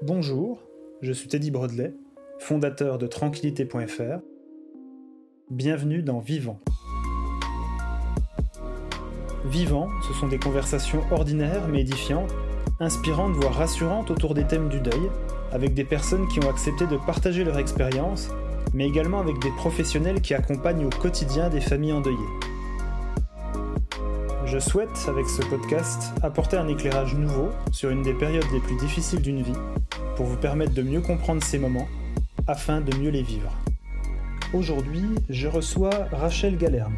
Bonjour, je suis Teddy Brodley, fondateur de tranquillité.fr. Bienvenue dans Vivant. Vivant, ce sont des conversations ordinaires mais édifiantes, inspirantes voire rassurantes autour des thèmes du deuil, avec des personnes qui ont accepté de partager leur expérience, mais également avec des professionnels qui accompagnent au quotidien des familles endeuillées. Je souhaite, avec ce podcast, apporter un éclairage nouveau sur une des périodes les plus difficiles d'une vie, pour vous permettre de mieux comprendre ces moments, afin de mieux les vivre. Aujourd'hui, je reçois Rachel Galerme.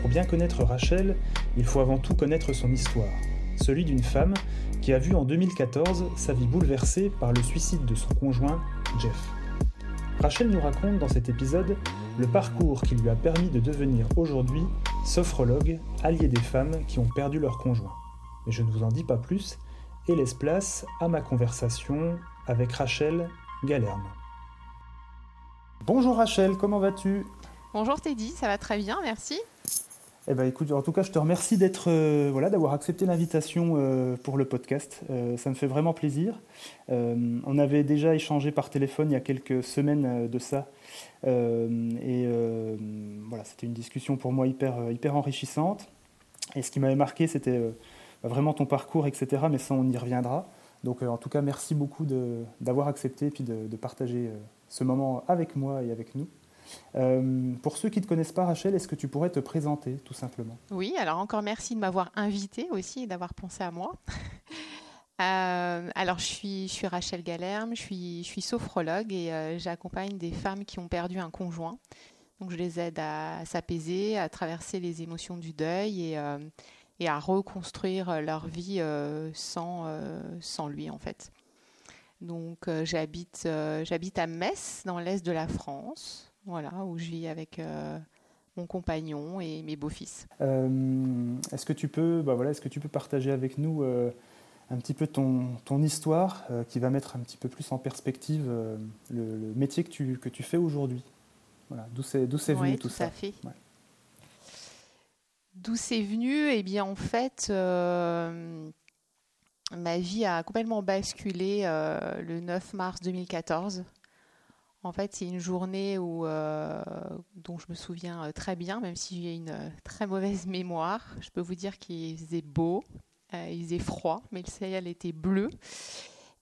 Pour bien connaître Rachel, il faut avant tout connaître son histoire, celui d'une femme qui a vu en 2014 sa vie bouleversée par le suicide de son conjoint, Jeff. Rachel nous raconte dans cet épisode le parcours qui lui a permis de devenir aujourd'hui sophrologue, allié des femmes qui ont perdu leur conjoint. Mais je ne vous en dis pas plus et laisse place à ma conversation avec Rachel Galerme. Bonjour Rachel, comment vas-tu? Bonjour Teddy, ça va très bien, merci. Eh ben, écoute, en tout cas, je te remercie d'être, euh, voilà, d'avoir accepté l'invitation euh, pour le podcast. Euh, ça me fait vraiment plaisir. on avait déjà échangé par téléphone il y a quelques semaines de ça, et voilà, c'était une discussion pour moi hyper, hyper enrichissante. Et ce qui m'avait marqué, c'était vraiment ton parcours, etc. Mais ça, on y reviendra. Donc, en tout cas, merci beaucoup d'avoir accepté et de, partager ce moment avec moi et avec nous. Euh, pour ceux qui ne te connaissent pas, Rachel, est-ce que tu pourrais te présenter tout simplement? Oui, alors encore merci de m'avoir invité aussi et d'avoir pensé à moi. Euh, alors, je suis, Rachel Galerme, je suis, sophrologue et euh, j'accompagne des femmes qui ont perdu un conjoint. Donc, je les aide à s'apaiser, à traverser les émotions du deuil et, et à reconstruire leur vie sans, sans lui, en fait. Donc, j'habite, j'habite à Metz, dans l'est de la France voilà, où je vis avec euh, mon compagnon et mes beaux-fils. Euh, est-ce que tu peux, bah voilà, est-ce que tu peux partager avec nous euh, un petit peu ton, ton histoire qui va mettre un petit peu plus en perspective le, métier que tu, que tu fais aujourd'hui? Voilà, D'où c'est, d'où c'est venu tout, ça? fait. D'où c'est venu Eh bien, en fait, ma vie a complètement basculé le 9 mars 2014. En fait, c'est une journée où, euh, dont je me souviens euh, très bien, même si j'ai une euh, très mauvaise mémoire. Je peux vous dire qu'il faisait beau, il faisait froid, mais le ciel était bleu.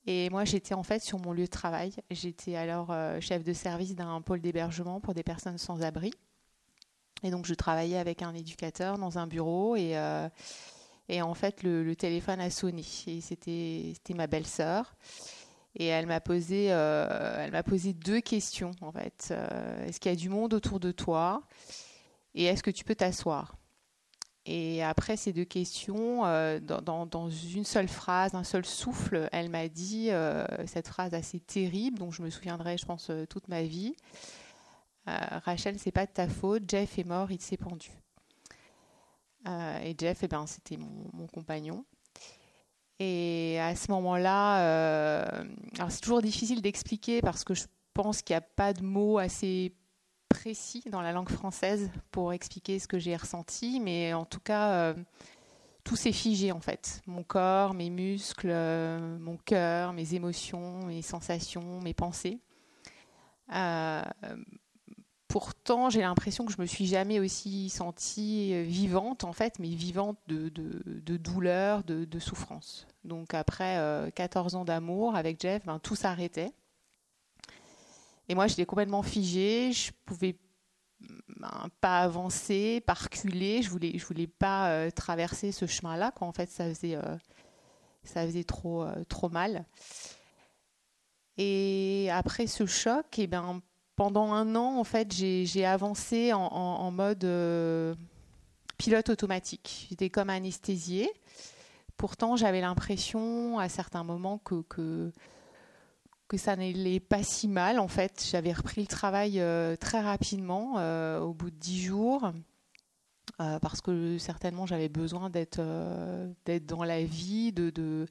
Et moi, j'étais en fait sur mon lieu de travail. J'étais alors chef de service d'un pôle d'hébergement pour des personnes sans abri. Et donc, je travaillais avec un éducateur dans un bureau et, et en fait, le, téléphone a sonné. Et c'était ma belle-sœur. Et elle m'a posé, euh, posé deux questions en fait. Euh, est-ce qu'il y a du monde autour de toi? Et est-ce que tu peux t'asseoir? Et après ces deux questions, euh, dans, une seule phrase, un seul souffle, elle m'a dit cette phrase assez terrible, dont je me souviendrai, je pense, toute ma vie. Rachel, c'est pas de ta faute. Jeff est mort, il s'est pendu. et Jeff, eh ben, c'était mon, compagnon. Et à ce moment-là, euh, c'est toujours difficile d'expliquer parce que je pense qu'il n'y a pas de mots assez précis dans la langue française pour expliquer ce que j'ai ressenti, mais en tout cas, euh, tout s'est figé en fait. Mon corps, mes muscles, euh, mon cœur, mes émotions, mes sensations, mes pensées. Pourtant, j'ai l'impression que je me suis jamais aussi sentie euh, vivante, en fait, mais vivante de, de, douleur, de, souffrance. Donc après 14 euh, ans d'amour avec Jeff, ben, tout s'arrêtait. Et moi, j'étais complètement figée, je pouvais ben, pas avancer, pas reculer, je voulais, je voulais pas euh, traverser ce chemin-là, quand en fait, ça faisait, ça faisait trop, trop mal. Et après ce choc, et eh ben, pendant un an, en fait, j'ai avancé en, mode euh, pilote automatique. J'étais comme anesthésiée. Pourtant, j'avais l'impression à certains moments que, ça n'allait pas si mal. En fait, j'avais repris le travail euh, très rapidement, euh, au bout de dix jours, parce que certainement j'avais besoin d'être dans la vie, de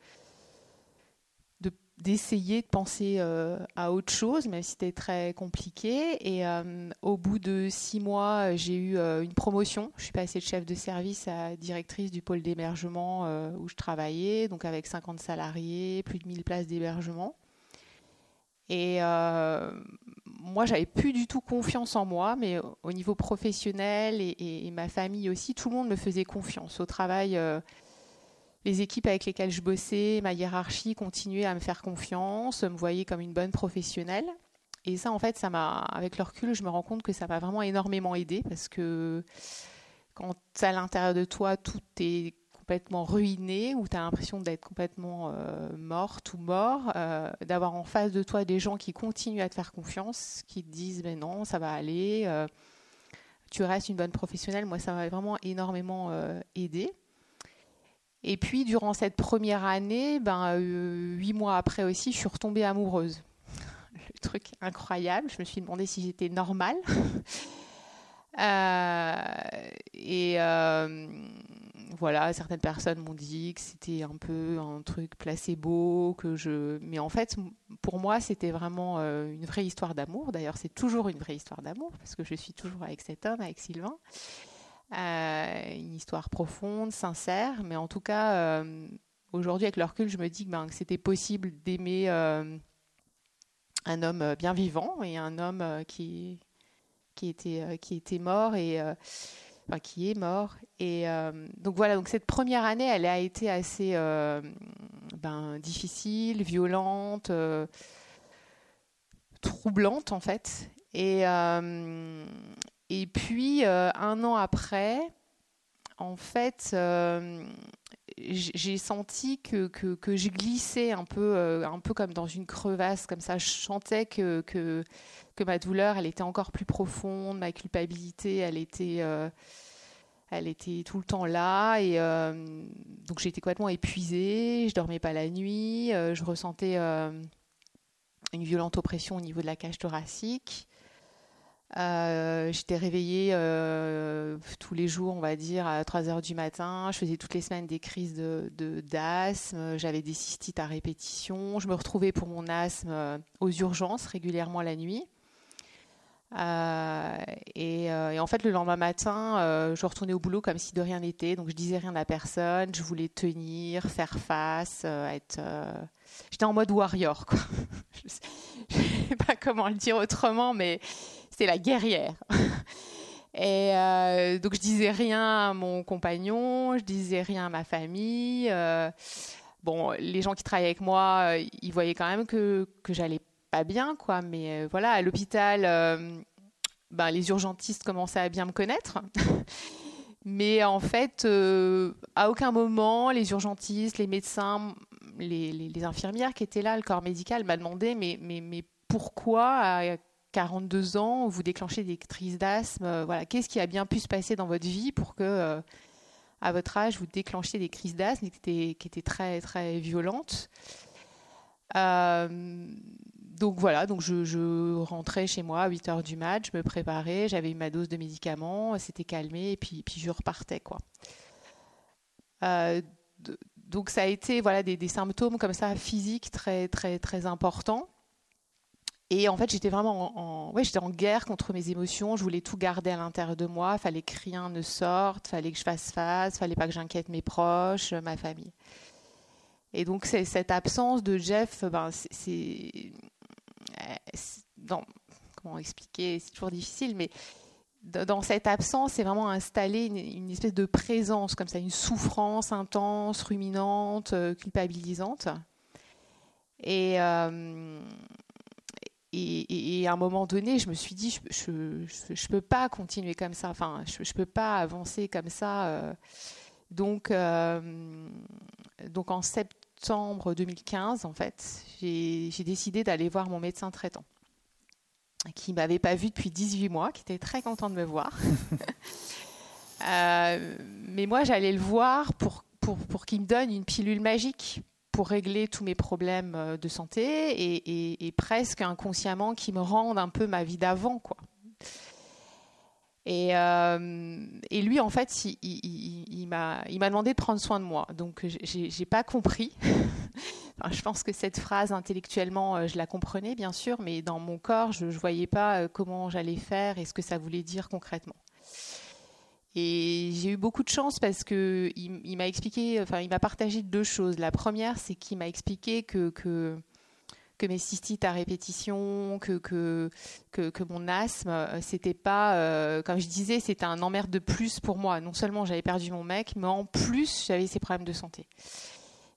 d'essayer de penser euh, à autre chose, même si c'était très compliqué. Et euh, au bout de six mois, j'ai eu euh, une promotion. Je suis passée de chef de service à directrice du pôle d'hébergement où je travaillais, donc avec 50 salariés, plus de 1000 places d'hébergement. Et moi, j'avais plus du tout confiance en moi, mais au niveau professionnel et, ma famille aussi, tout le monde me faisait confiance. Au travail, les équipes avec lesquelles je bossais, ma hiérarchie continuait à me faire confiance, me voyait comme une bonne professionnelle. Et ça, en fait, ça m'a, avec le recul, je me rends compte que ça m'a vraiment énormément aidé parce que quand à l'intérieur de toi, tout est complètement ruiné, où tu as l'impression d'être complètement euh, morte ou mort, euh, d'avoir en face de toi des gens qui continuent à te faire confiance, qui te disent mais non, ça va aller, euh, tu restes une bonne professionnelle. Moi, ça m'a vraiment énormément aidé. Et puis, durant cette première année, ben, huit mois après aussi, je suis retombée amoureuse. Le truc incroyable, je me suis demandé si j'étais normale. et voilà, certaines personnes m'ont dit que c'était un peu un truc placebo, que je. Mais en fait, pour moi, c'était vraiment euh, une vraie histoire d'amour. D'ailleurs, c'est toujours une vraie histoire d'amour parce que je suis toujours avec cet homme, avec Sylvain. Euh, une histoire profonde, sincère, mais en tout cas, euh, aujourd'hui, avec le recul, je me dis que, ben, c'était possible d'aimer un homme bien vivant et un homme qui qui était qui était mort et qui est mort. Et euh, donc voilà, donc cette première année, elle a été assez euh, ben, difficile, violente, euh, troublante en fait. Et, et puis un an après, en fait, j'ai senti que, que, je glissais un peu, un peu comme dans une crevasse, comme ça. Je sentais que, que, ma douleur, elle était encore plus profonde, ma culpabilité, elle était elle était tout le temps là et euh, donc j'étais complètement épuisée, je dormais pas la nuit, euh, je ressentais euh, une violente oppression au niveau de la cage thoracique. J'étais réveillée tous les jours, on va dire, à 3 heures du matin. Je faisais toutes les semaines des crises de d'asthme. J'avais des cystites à répétition. Je me retrouvais pour mon asthme aux urgences régulièrement la nuit. Euh, euh, et, en fait, le lendemain matin, euh, je retournais au boulot comme si de rien n'était. Donc, je disais rien à personne. Je voulais tenir, faire face, être. J'étais en mode warrior, quoi. je sais pas comment le dire autrement, mais c'était la guerrière. Et donc je disais rien à mon compagnon, je disais rien à ma famille. bon, les gens qui travaillaient avec moi, ils voyaient quand même que, que j'allais pas bien, quoi. Mais euh, voilà, à l'hôpital, euh, ben, les urgentistes commençaient à bien me connaître. mais en fait, euh, à aucun moment, les urgentistes, les médecins, les, infirmières qui étaient là, le corps médical m'a demandé mais, pourquoi 42 ans vous déclenchez des crises d'asthme Voilà, qu'est-ce qui a bien pu se passer dans votre vie pour que à votre âge vous déclenchiez des crises d'asthme qui étaient, qui étaient très très violentes? Donc voilà, donc je, rentrais chez moi à 8 heures du mat, je me préparais, j'avais eu ma dose de médicaments, c'était calmé et puis, puis je repartais quoi. Euh, donc ça a été voilà des, symptômes comme ça physiques très très très importants. Et en fait, j'étais vraiment en, ouais, j'étais en guerre contre mes émotions. Je voulais tout garder à l'intérieur de moi. Fallait que rien ne sorte. Fallait que je fasse face. Fallait pas que j'inquiète mes proches, ma famille. Et donc, cette absence de Jeff, ben, c'est dans, comment expliquer, c'est toujours difficile, mais dans cette absence, c'est vraiment installer une, espèce de présence, comme ça, une souffrance intense, ruminante, euh, culpabilisante. Et, euh, et, à un moment donné, je me suis dit, je ne peux pas continuer comme ça, enfin, je ne peux pas avancer comme ça. Euh. donc, donc en septembre 2015, en fait, j'ai décidé d'aller voir mon médecin traitant qui m'avait pas vu depuis 18 mois, qui était très content de me voir. Euh, mais moi, j'allais le voir pour, pour, pour qu'il me donne une pilule magique pour régler tous mes problèmes euh, de santé et, presque inconsciemment qui me rende un peu ma vie d'avant, quoi. Et, euh, et, lui, en fait, il, il, il m'a demandé de prendre soin de moi. Donc, j'ai pas compris. je pense que cette phrase, intellectuellement, euh, je la comprenais, bien sûr, mais dans mon corps, je ne voyais pas comment j'allais faire et ce que ça voulait dire concrètement. Et j'ai eu beaucoup de chance parce que il, m'a expliqué, enfin, il m'a partagé deux choses. La première, c'est qu'il m'a expliqué que, que, mes cystites à répétition, que, que, que, mon asthme, euh, c'était pas, euh, comme je disais, c'était un emmerde de plus pour moi. Non seulement j'avais perdu mon mec, mais en plus j'avais ces problèmes de santé.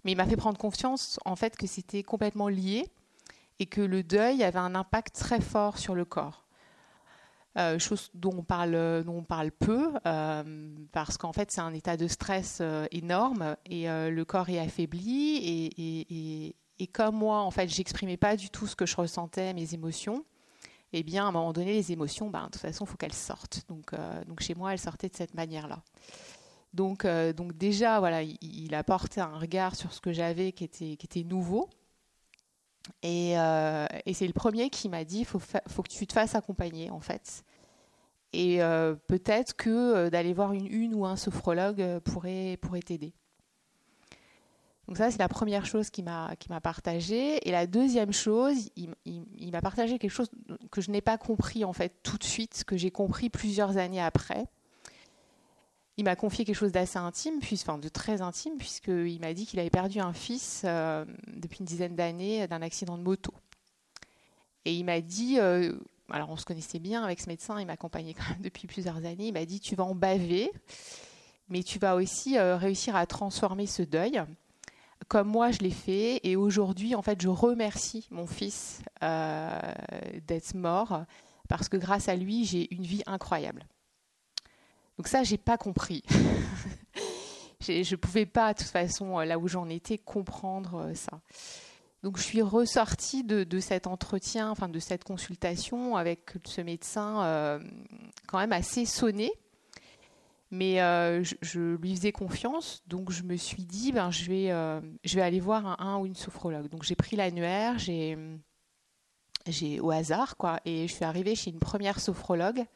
Mais il m'a fait prendre confiance en fait que c'était complètement lié et que le deuil avait un impact très fort sur le corps. Euh, chose dont on parle, dont on parle peu, parce qu'en fait c'est un état de stress énorme et le corps est affaibli et, et, et comme moi, en fait, j'exprimais pas du tout ce que je ressentais, mes émotions, eh bien, à un moment donné, les émotions, ben, de toute façon, il faut qu'elles sortent. Donc, euh, donc, chez moi, elles sortaient de cette manière-là. Donc, euh, donc déjà, voilà, il, a porté un regard sur ce que j'avais qui était, qui était nouveau. Et, euh, et c'est le premier qui m'a dit, il faut, faut que tu te fasses accompagner, en fait. Et peut-être que d'aller voir une, une ou un sophrologue pourrait, pourrait t'aider. Donc ça, c'est la première chose qu'il m'a qui m'a partagé. Et la deuxième chose, il, m'a partagé quelque chose que je n'ai pas compris en fait tout de suite, que j'ai compris plusieurs années après. Il m'a confié quelque chose d'assez intime, puis, enfin de très intime, puisqu'il m'a dit qu'il avait perdu un fils euh, depuis une dizaine d'années d'un accident de moto. Et il m'a dit, euh, alors on se connaissait bien avec ce médecin, il m'accompagnait quand même depuis plusieurs années, il m'a dit tu vas en baver, mais tu vas aussi euh, réussir à transformer ce deuil comme moi je l'ai fait. Et aujourd'hui, en fait, je remercie mon fils d'être mort parce que grâce à lui, j'ai une vie incroyable. Donc ça, j'ai pas compris. je ne pouvais pas, de toute façon, là où j'en étais, comprendre euh, ça. Donc je suis ressortie de, cet entretien, enfin de cette consultation avec ce médecin euh, quand même assez sonné mais euh, je, lui faisais confiance, donc je me suis dit, ben, je, vais, euh, je vais aller voir un, ou une sophrologue. Donc j'ai pris l'annuaire, j'ai, j'ai au hasard, quoi, et je suis arrivée chez une première sophrologue.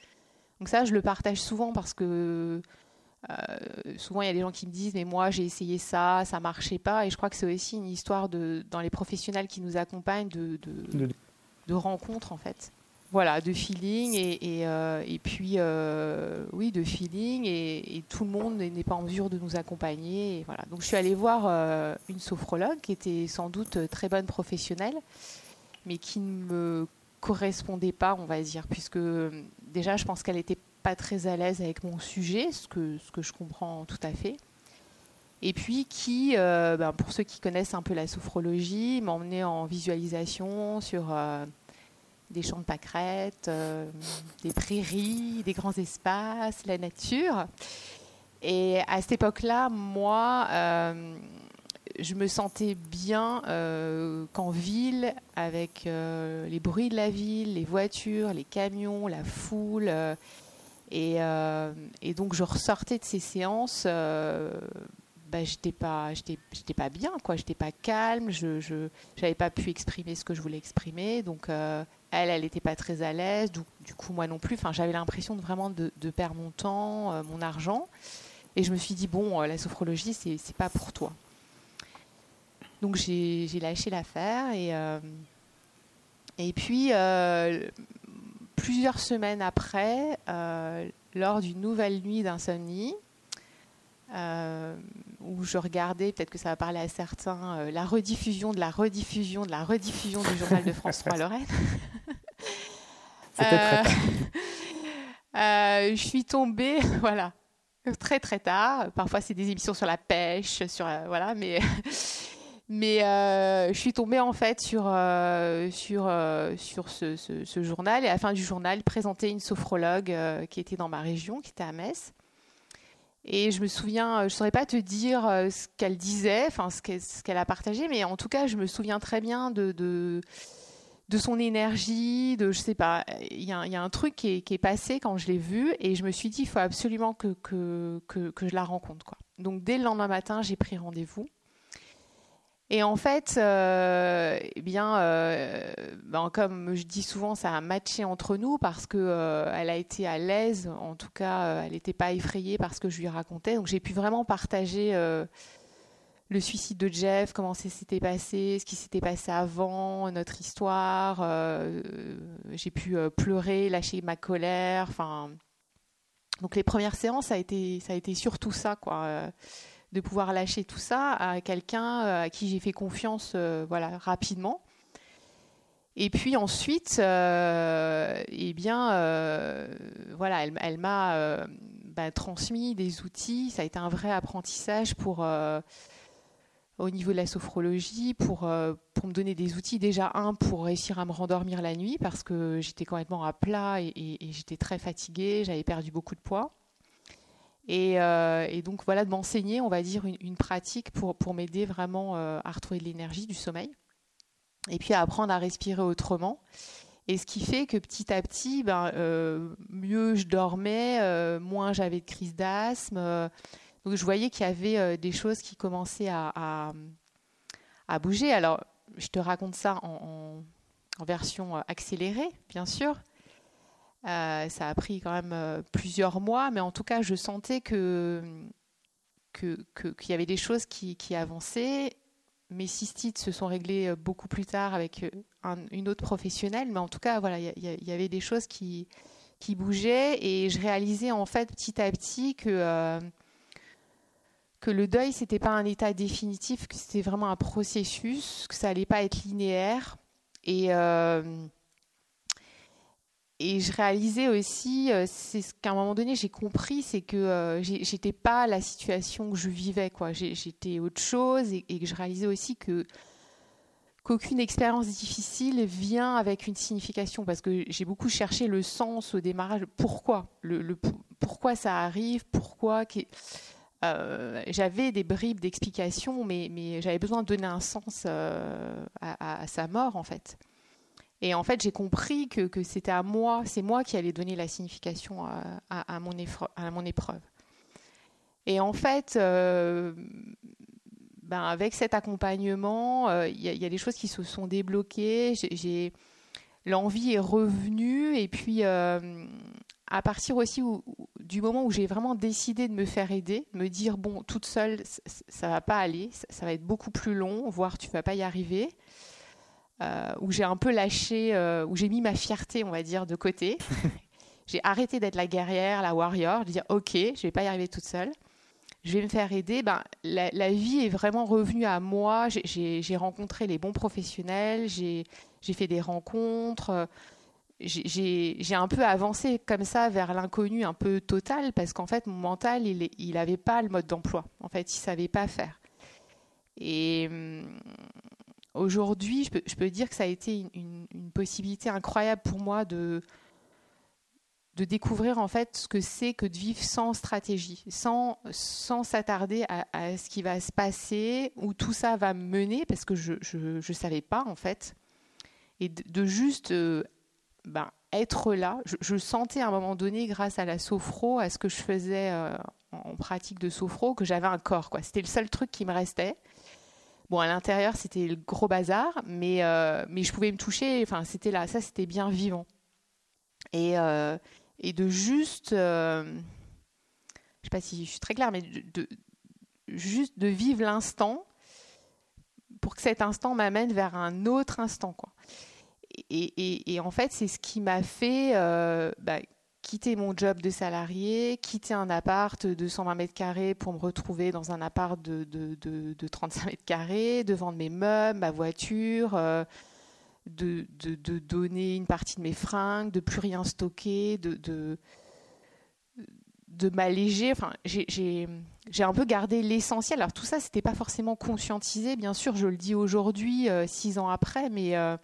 Donc ça, je le partage souvent parce que euh, souvent il y a des gens qui me disent, mais moi j'ai essayé ça, ça marchait pas, et je crois que c'est aussi une histoire de, dans les professionnels qui nous accompagnent de, de, de rencontres en fait. Voilà, de feeling et, euh, puis euh, oui, de feeling et, tout le monde n'est pas en mesure de nous accompagner. voilà. Donc je suis allée voir une sophrologue qui était sans doute très bonne professionnelle, mais qui ne me correspondait pas, on va dire, puisque déjà je pense qu'elle n'était pas très à l'aise avec mon sujet, ce que, je comprends tout à fait. Et puis qui, ben, pour ceux qui connaissent un peu la sophrologie, m'emmenait en visualisation sur des champs de pâquerettes, euh, des prairies, des grands espaces, la nature. Et à cette époque-là, moi, euh, je me sentais bien euh, qu'en ville, avec les bruits de la ville, les voitures, les camions, la foule. Et, et, donc, je ressortais de ces séances bah, j'étais pas j'étais j'étais pas bien quoi j'étais pas calme je je pas pu exprimer ce que je voulais exprimer donc elle, elle n'était pas très à l'aise, du, coup moi non plus. J'avais l'impression de vraiment de, perdre mon temps, euh, mon argent. Et je me suis dit, bon, euh, la sophrologie, c'est, c'est pas pour toi. Donc j'ai, lâché l'affaire. Et, euh, et puis, plusieurs semaines après, lors d'une nouvelle nuit d'insomnie, où je regardais, peut-être que ça va parler à certains, euh, la rediffusion de la rediffusion de la rediffusion du journal de France 3 Lorraine. Euh, euh, je suis tombée, voilà, très très tard. Parfois c'est des émissions sur la pêche, sur voilà, mais mais je suis tombée en fait sur sur sur ce, ce, journal et à la fin du journal, présentait une sophrologue qui était dans ma région, qui était à Metz et je me souviens, euh, je ne saurais pas te dire euh, ce qu'elle disait, enfin ce qu'elle a partagé, mais en tout cas, je me souviens très bien de, de, son énergie, de je sais pas. Il y, a, un truc qui est, passé quand je l'ai vue et je me suis dit, il faut absolument que, que, que, je la rencontre. Quoi. Donc dès le lendemain matin, j'ai pris rendez-vous. Et en fait, euh, eh bien, euh, ben, comme je dis souvent, ça a matché entre nous parce que euh, elle a été à l'aise. En tout cas, elle n'était pas effrayée par ce que je lui racontais. Donc, j'ai pu vraiment partager le suicide de Jeff, comment ça s'était passé, ce qui s'était passé avant, notre histoire. j'ai pu pleurer, lâcher ma colère. Enfin, donc les premières séances, ça a été, ça a été surtout ça, quoi de pouvoir lâcher tout ça à quelqu'un euh, à qui j'ai fait confiance euh, voilà, rapidement. Et puis ensuite, eh bien, voilà, elle, m'a bah, transmis des outils. Ça a été un vrai apprentissage pour au niveau de la sophrologie pour, euh, pour me donner des outils. Déjà, un, pour réussir à me rendormir la nuit parce que j'étais complètement à plat et, j'étais très fatiguée, j'avais perdu beaucoup de poids. Et, euh, donc, voilà, de m'enseigner, on va dire, une, pratique pour, pour m'aider vraiment euh, à retrouver de l'énergie, du sommeil. Et puis à apprendre à respirer autrement. Et ce qui fait que petit à petit, ben, mieux je dormais, moins j'avais de crise d'asthme donc je voyais qu'il y avait euh, des choses qui commençaient à, à, bouger. Alors, je te raconte ça en, version euh, accélérée, bien sûr. Euh, ça a pris quand même plusieurs mois, mais en tout cas, je sentais que qu'il y avait des choses qui, avançaient. Mes cystites se sont réglées beaucoup plus tard avec une autre professionnelle, mais en tout cas, voilà, il y, avait des choses qui, qui bougeaient et je réalisais en fait petit à petit que que le deuil, c'était pas un état définitif, que c'était vraiment un processus, que ça allait pas être linéaire. Et, euh, et je réalisais aussi, euh, c'est ce qu'à un moment donné j'ai compris, c'est que euh, j'étais pas la situation que je vivais, quoi. J'étais autre chose et, que je réalisais aussi que qu'aucune expérience difficile vient avec une signification, parce que j'ai beaucoup cherché le sens au démarrage. Pourquoi? Le, pourquoi ça arrive? Pourquoi euh, j'avais des bribes d'explications, mais, j'avais besoin de donner un sens euh, à, sa mort, en fait. Et en fait, j'ai compris que, c'était à moi, c'est moi qui allais donner la signification à, mon, épreuve. Et en fait, euh, ben avec cet accompagnement, il y, y, a des choses qui se sont débloquées. J'ai l'envie est revenue, et puis à partir aussi du moment où j'ai vraiment décidé de me faire aider, me dire bon, toute seule, ça, ne va pas aller, ça, va être beaucoup plus long, voire tu vas pas y arriver. Euh, où j'ai un peu lâché, euh, où j'ai mis ma fierté, on va dire, de côté. j'ai arrêté d'être la guerrière, la warrior, de dire ok, je vais pas y arriver toute seule, je vais me faire aider. Ben, la, la vie est vraiment revenue à moi. J'ai rencontré les bons professionnels, j'ai fait des rencontres j'ai un peu avancé comme ça vers l'inconnu un peu total parce qu'en fait mon mental il n'avait pas le mode d'emploi en fait il savait pas faire et hum, aujourd'hui je peux, dire que ça a été une, possibilité incroyable pour moi de de découvrir en fait ce que c'est que de vivre sans stratégie sans sans s'attarder à, ce qui va se passer où tout ça va mener parce que je je, je savais pas en fait et de, juste euh, ben, être là. Je, sentais à un moment donné, grâce à la sophro, à ce que je faisais euh, en pratique de sophro, que j'avais un corps. C'était le seul truc qui me restait. Bon, à l'intérieur, c'était le gros bazar, mais, euh, mais je pouvais me toucher. Enfin, c'était là, ça, c'était bien vivant. Et, euh, et de juste, je ne sais pas si je suis très claire, mais de, juste de vivre l'instant pour que cet instant m'amène vers un autre instant, quoi et, en fait, c'est ce qui m'a fait euh, bah, quitter mon job de salarié, quitter un appart de 120 mètres carrés pour me retrouver dans un appart de, de, 35 mètres carrés, de vendre mes meubles, ma voiture, euh, de, donner une partie de mes fringues, de plus rien stocker, de, de, m'alléger. Enfin, j'ai un peu gardé l'essentiel. Alors tout ça, c'était pas forcément conscientisé, bien sûr, je le dis aujourd'hui, euh, six ans après, mais euh,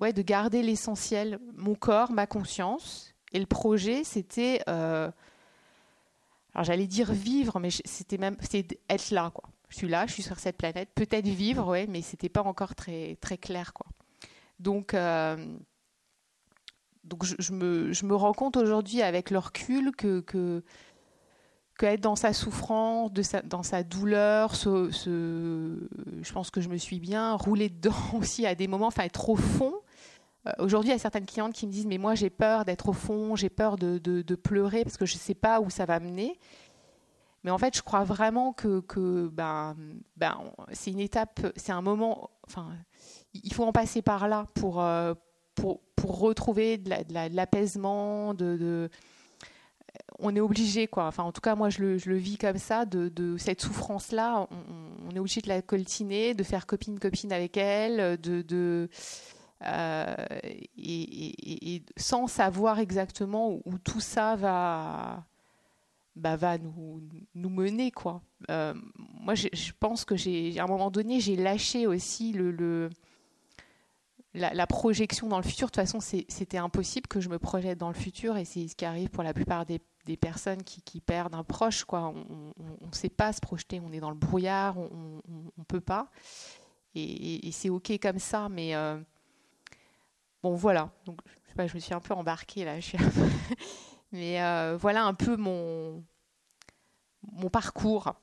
ouais, de garder l'essentiel, mon corps, ma conscience. Et le projet, c'était, euh, alors j'allais dire vivre, mais c'était même, c'est être là, quoi. Je suis là, je suis sur cette planète, peut-être vivre, ouais, mais c'était pas encore très très clair, quoi. Donc euh, donc je, me, je, me, rends compte aujourd'hui avec le recul que, que être dans sa souffrance, dans sa douleur, je pense que je me suis bien roulée dedans aussi à des moments, enfin être au fond. Euh, aujourd'hui, il y a certaines clientes qui me disent mais moi j'ai peur d'être au fond, j'ai peur de, pleurer parce que je ne sais pas où ça va mener. Mais en fait, je crois vraiment que, ben, ben, c'est une étape, c'est un moment. Enfin, il faut en passer par là pour, euh, retrouver de l'apaisement, de on est obligé, quoi. Enfin, en tout cas, moi, je le, vis comme ça, de, cette souffrance-là. On, est obligé de la coltiner, de faire copine-copine avec elle, de, et, sans savoir exactement où, tout ça va, bah, va nous, nous mener. Quoi. moi, je, pense que j'ai, à un moment donné, j'ai lâché aussi le la, projection dans le futur, de toute façon, c'était impossible que je me projette dans le futur et c'est ce qui arrive pour la plupart des, personnes qui, perdent un proche. On ne sait pas se projeter, on est dans le brouillard, on ne peut pas. Et, c'est OK comme ça, mais euh, bon, voilà. Donc, je, me suis un peu embarquée là. mais euh, voilà un peu mon parcours.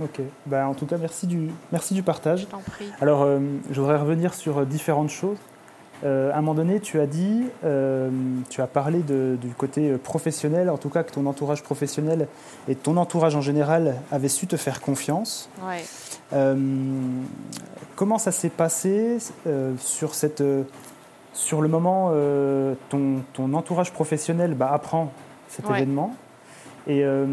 Ok, bah, en tout cas, merci du, merci du partage. Je prie. Alors, euh, je voudrais revenir sur euh, différentes choses. Euh, à un moment donné, tu as dit, tu as parlé du côté professionnel, en tout cas que ton entourage professionnel et ton entourage en général avaient su te faire confiance. Ouais. comment ça s'est passé sur, cette, sur le moment ton, ton entourage professionnel bah, apprend cet événement? Et euh,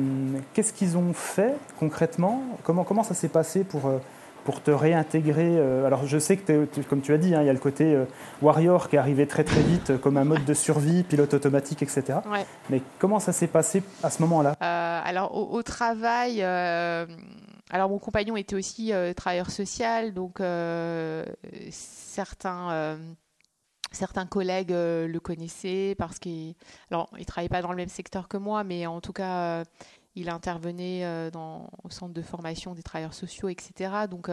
qu'est-ce qu'ils ont fait concrètement? Comment, comment ça s'est passé pour, euh, pour te réintégrer euh, Alors je sais que, comme tu as dit, hein, il y a le côté warrior qui est arrivé très très vite comme un mode de survie, pilote automatique, etc. Mais comment ça s'est passé à ce moment-là? Alors au, travail, alors mon compagnon était aussi travailleur social, donc certains certains collègues euh, le connaissaient parce qu'il alors il travaillait pas dans le même secteur que moi, mais en tout cas euh, il intervenait euh, dans, au centre de formation des travailleurs sociaux, etc. Donc,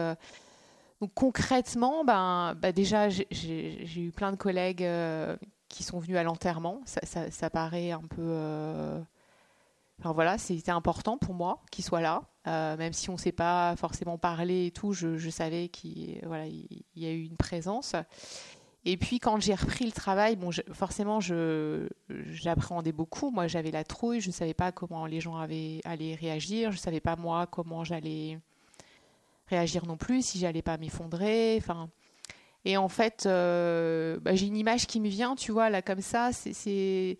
donc concrètement, ben, ben déjà j'ai eu plein de collègues qui sont venus à l'enterrement. Ça, paraît un peu voilà, c'était important pour moi qu'il soit là, même si on ne s'est pas forcément parlé et tout. Je, savais qu'il y a eu une présence. Et puis quand j'ai repris le travail, bon, forcément, je, j'appréhendais beaucoup. Moi, j'avais la trouille, je ne savais pas comment les gens avaient, allaient réagir, je ne savais pas moi comment j'allais réagir non plus, si j'allais pas m'effondrer. Enfin, et en fait, euh, bah, j'ai une image qui me vient, tu vois, là comme ça. C'est,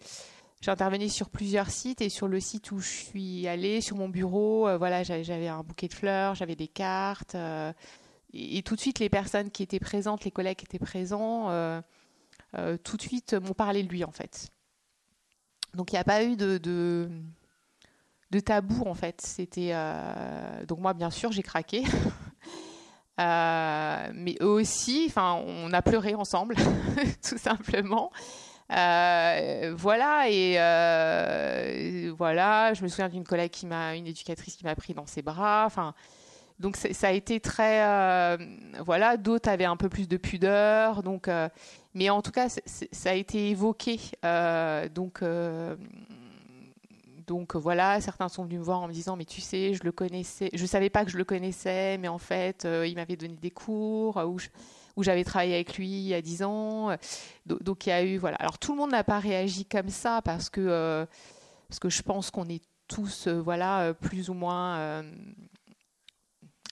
J'ai sur plusieurs sites et sur le site où je suis allée, sur mon bureau, euh, voilà, j'avais, un bouquet de fleurs, j'avais des cartes. Euh, et, tout de suite, les personnes qui étaient présentes, les collègues qui étaient présents, euh, euh, tout de suite m'ont parlé de lui, en fait. Donc, il n'y a pas eu de, tabou, en fait. Euh, donc, moi, bien sûr, j'ai craqué. mais eux aussi, on a pleuré ensemble, tout simplement. voilà et voilà je me souviens d'une collègue qui m'a une éducatrice qui m'a pris dans ses bras enfin donc ça a été très, euh, voilà, d'autres avaient un peu plus de pudeur, euh, mais en tout cas ça a été évoqué, euh, donc, donc voilà, certains sont venus me voir en me disant mais tu sais, je le connaissais, je savais pas que je le connaissais, mais en fait il m'avait donné des cours où où j'avais travaillé avec lui il y a 10 ans, donc il y a eu voilà. Alors tout le monde n'a pas réagi comme ça parce que parce que je pense qu'on est tous voilà plus ou moins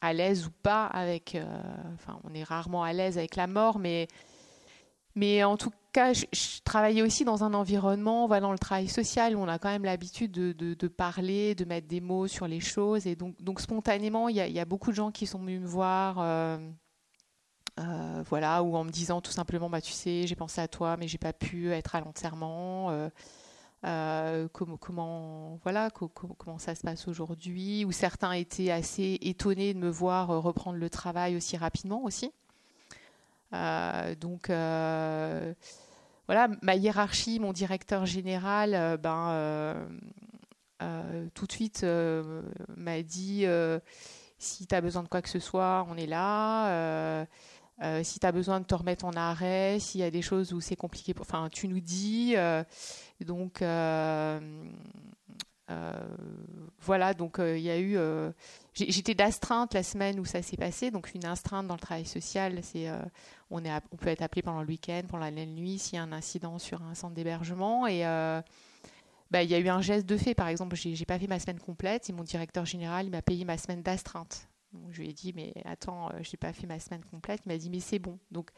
à l'aise ou pas avec. Euh, enfin, on est rarement à l'aise avec la mort, mais, mais en tout cas, je, travaillais aussi dans un environnement, voilà, dans le travail social, où on a quand même l'habitude de, de, parler, de mettre des mots sur les choses. Et donc, donc spontanément, il y, a beaucoup de gens qui sont venus me voir. Euh, euh, voilà, ou en me disant tout simplement, bah, tu sais, j'ai pensé à toi, mais j'ai pas pu être à l'enterrement. Comment, comment, voilà, ça se passe aujourd'hui, où certains étaient assez étonnés de me voir euh, reprendre le travail aussi rapidement aussi. Euh, donc voilà, ma hiérarchie, mon directeur général, ben, tout de suite m'a dit si tu as besoin de quoi que ce soit, on est là. si tu as besoin de te remettre en arrêt, s'il y a des choses où c'est compliqué, enfin, tu nous dis. Euh, euh, voilà, donc euh, il y a eu. J'étais d'astreinte la semaine où ça s'est passé, donc une astreinte dans le travail social, c'est on, est, on peut être appelé pendant le week-end, pendant la nuit, s'il y a un incident sur un centre d'hébergement. Et bah, il y a eu un geste de fait. Par exemple, j'ai pas fait ma semaine complète et mon directeur général m'a payé ma semaine d'astreinte. je lui ai dit, mais attends, je n'ai pas fait ma semaine complète. Il m'a dit, mais c'est bon. Donc,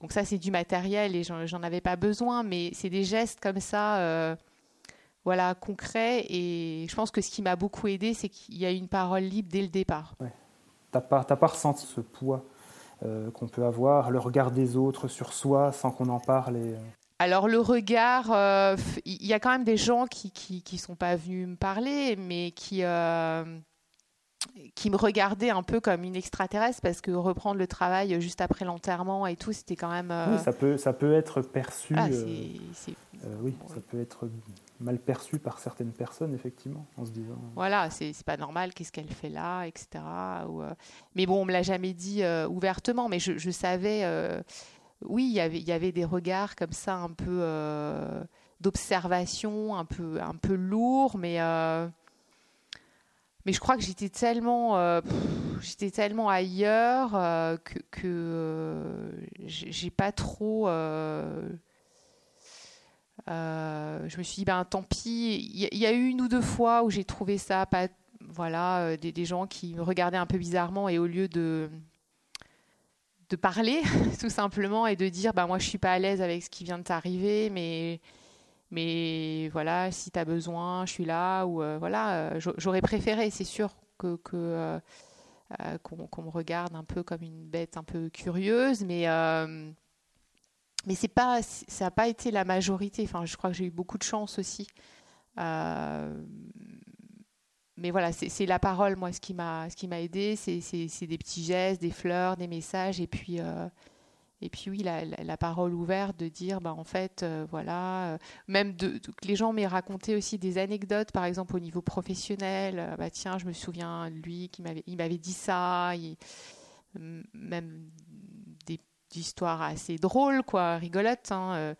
donc ça, c'est du matériel et j'en avais pas besoin, mais c'est des gestes comme ça, euh, voilà, concrets. Et je pense que ce qui m'a beaucoup aidé, c'est qu'il y a une parole libre dès le départ. Ouais. Tu n'as pas, pas, ressenti ce poids. qu'on peut avoir, le regard des autres sur soi sans qu'on en parle et, alors le regard, il y a quand même des gens qui qui, qui sont pas venus me parler, mais qui qui me regardait un peu comme une extraterrestre parce que reprendre le travail juste après l'enterrement et tout, c'était quand même. Oui, ça peut, ça peut être perçu. Ah, euh, euh, oui, ça peut être mal perçu par certaines personnes, effectivement, en se disant. Voilà, c'est pas normal, qu'est-ce qu'elle fait là, etc. Ou, euh, Mais bon, on me l'a jamais dit ouvertement, mais je, je savais. oui, y il y avait des regards comme ça, un peu d'observation, un peu, un peu lourd, mais mais je crois que j'étais tellement, euh, j'étais tellement ailleurs euh, que, que euh, j'ai pas trop. je me suis dit, ben tant pis. Il y, a eu une ou deux fois où j'ai trouvé ça, pas, voilà, des, des, gens qui me regardaient un peu bizarrement et au lieu de de parler tout simplement et de dire bah moi je suis pas à l'aise avec ce qui vient de t'arriver mais mais voilà, si tu as besoin, je suis là. Ou euh, voilà, euh, j'aurais préféré, c'est sûr, que, euh, qu'on me regarde un peu comme une bête un peu curieuse, mais mais c'est pas, ça n'a pas été la majorité. Enfin, je crois que j'ai eu beaucoup de chance aussi. mais voilà, c'est la parole, moi, ce qui m'a, ce qui m'a aidé, c'est des petits gestes, des fleurs, des messages, et puis et puis oui, la, parole ouverte de dire, bah, en fait, euh, voilà, euh, même de, les gens m'aient raconté aussi des anecdotes, par exemple au niveau professionnel. Euh, bah tiens, je me souviens de lui qui m'avait, il m'avait dit ça, même des, histoires assez drôles, quoi, rigolotes. Hein,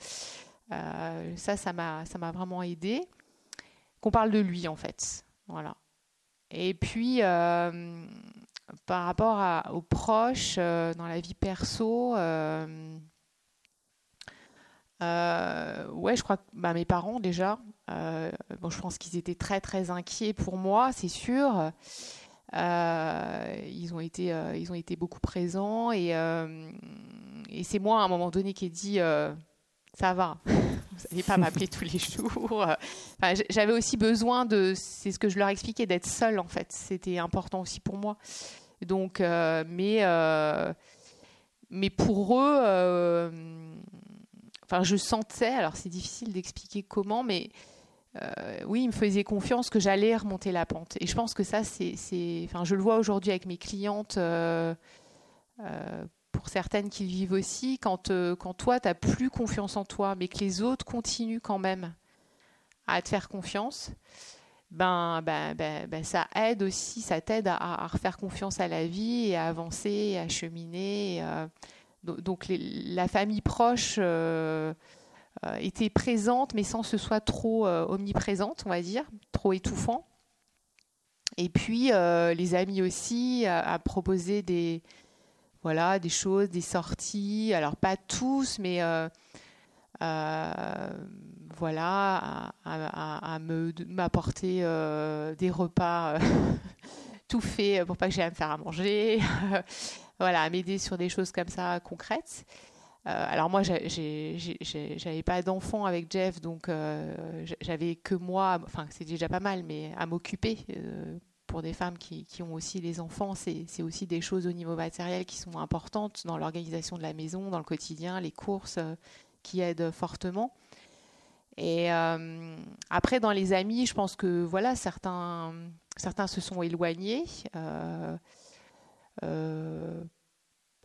ça, ça m'a, ça m'a vraiment aidé. Qu'on parle de lui, en fait, voilà. Et puis par rapport aux proches euh, dans la vie perso, euh, euh, ouais, je crois que bah, mes parents déjà, bon, je pense qu'ils étaient très très inquiets pour moi, c'est sûr. ils ont été, ils ont été beaucoup présents et, et c'est moi à un moment donné qui ai dit ça va. Vous n'allez pas m'appeler tous les jours. J'avais aussi besoin de, c'est ce que je leur expliquais, d'être seule en fait. C'était important aussi pour moi. Donc, euh, mais, euh, mais pour eux, euh, enfin, je sentais, alors c'est difficile d'expliquer comment, mais oui, ils me faisaient confiance que j'allais remonter la pente. Et je pense que ça, c'est, enfin, je le vois aujourd'hui avec mes clientes pour certaines qui vivent aussi, quand, quand toi, tu n'as plus confiance en toi, mais que les autres continuent quand même à te faire confiance, ben, ben, ben, ben, ça aide aussi, ça t'aide à, refaire confiance à la vie et à avancer, à cheminer. Euh, donc la famille proche euh, euh, était présente, mais sans que ce soit trop omniprésente, on va dire, trop étouffant. Et puis les amis aussi à, proposer des, voilà, des choses, des sorties. Alors pas tous, mais voilà, à, me m'apporter euh, des repas euh, tout faits pour pas que j'ai à me faire à manger, voilà, à m'aider sur des choses comme ça concrètes. Euh, alors moi, j'avais pas d'enfant avec Jeff, donc j'avais que moi, enfin c'est déjà pas mal, mais à m'occuper. Pour des femmes qui, qui, ont aussi les enfants, c'est aussi des choses au niveau matériel qui sont importantes dans l'organisation de la maison, dans le quotidien, les courses qui aident fortement. Et euh, après, dans les amis, je pense que voilà, certains, certains se sont éloignés. Euh, euh,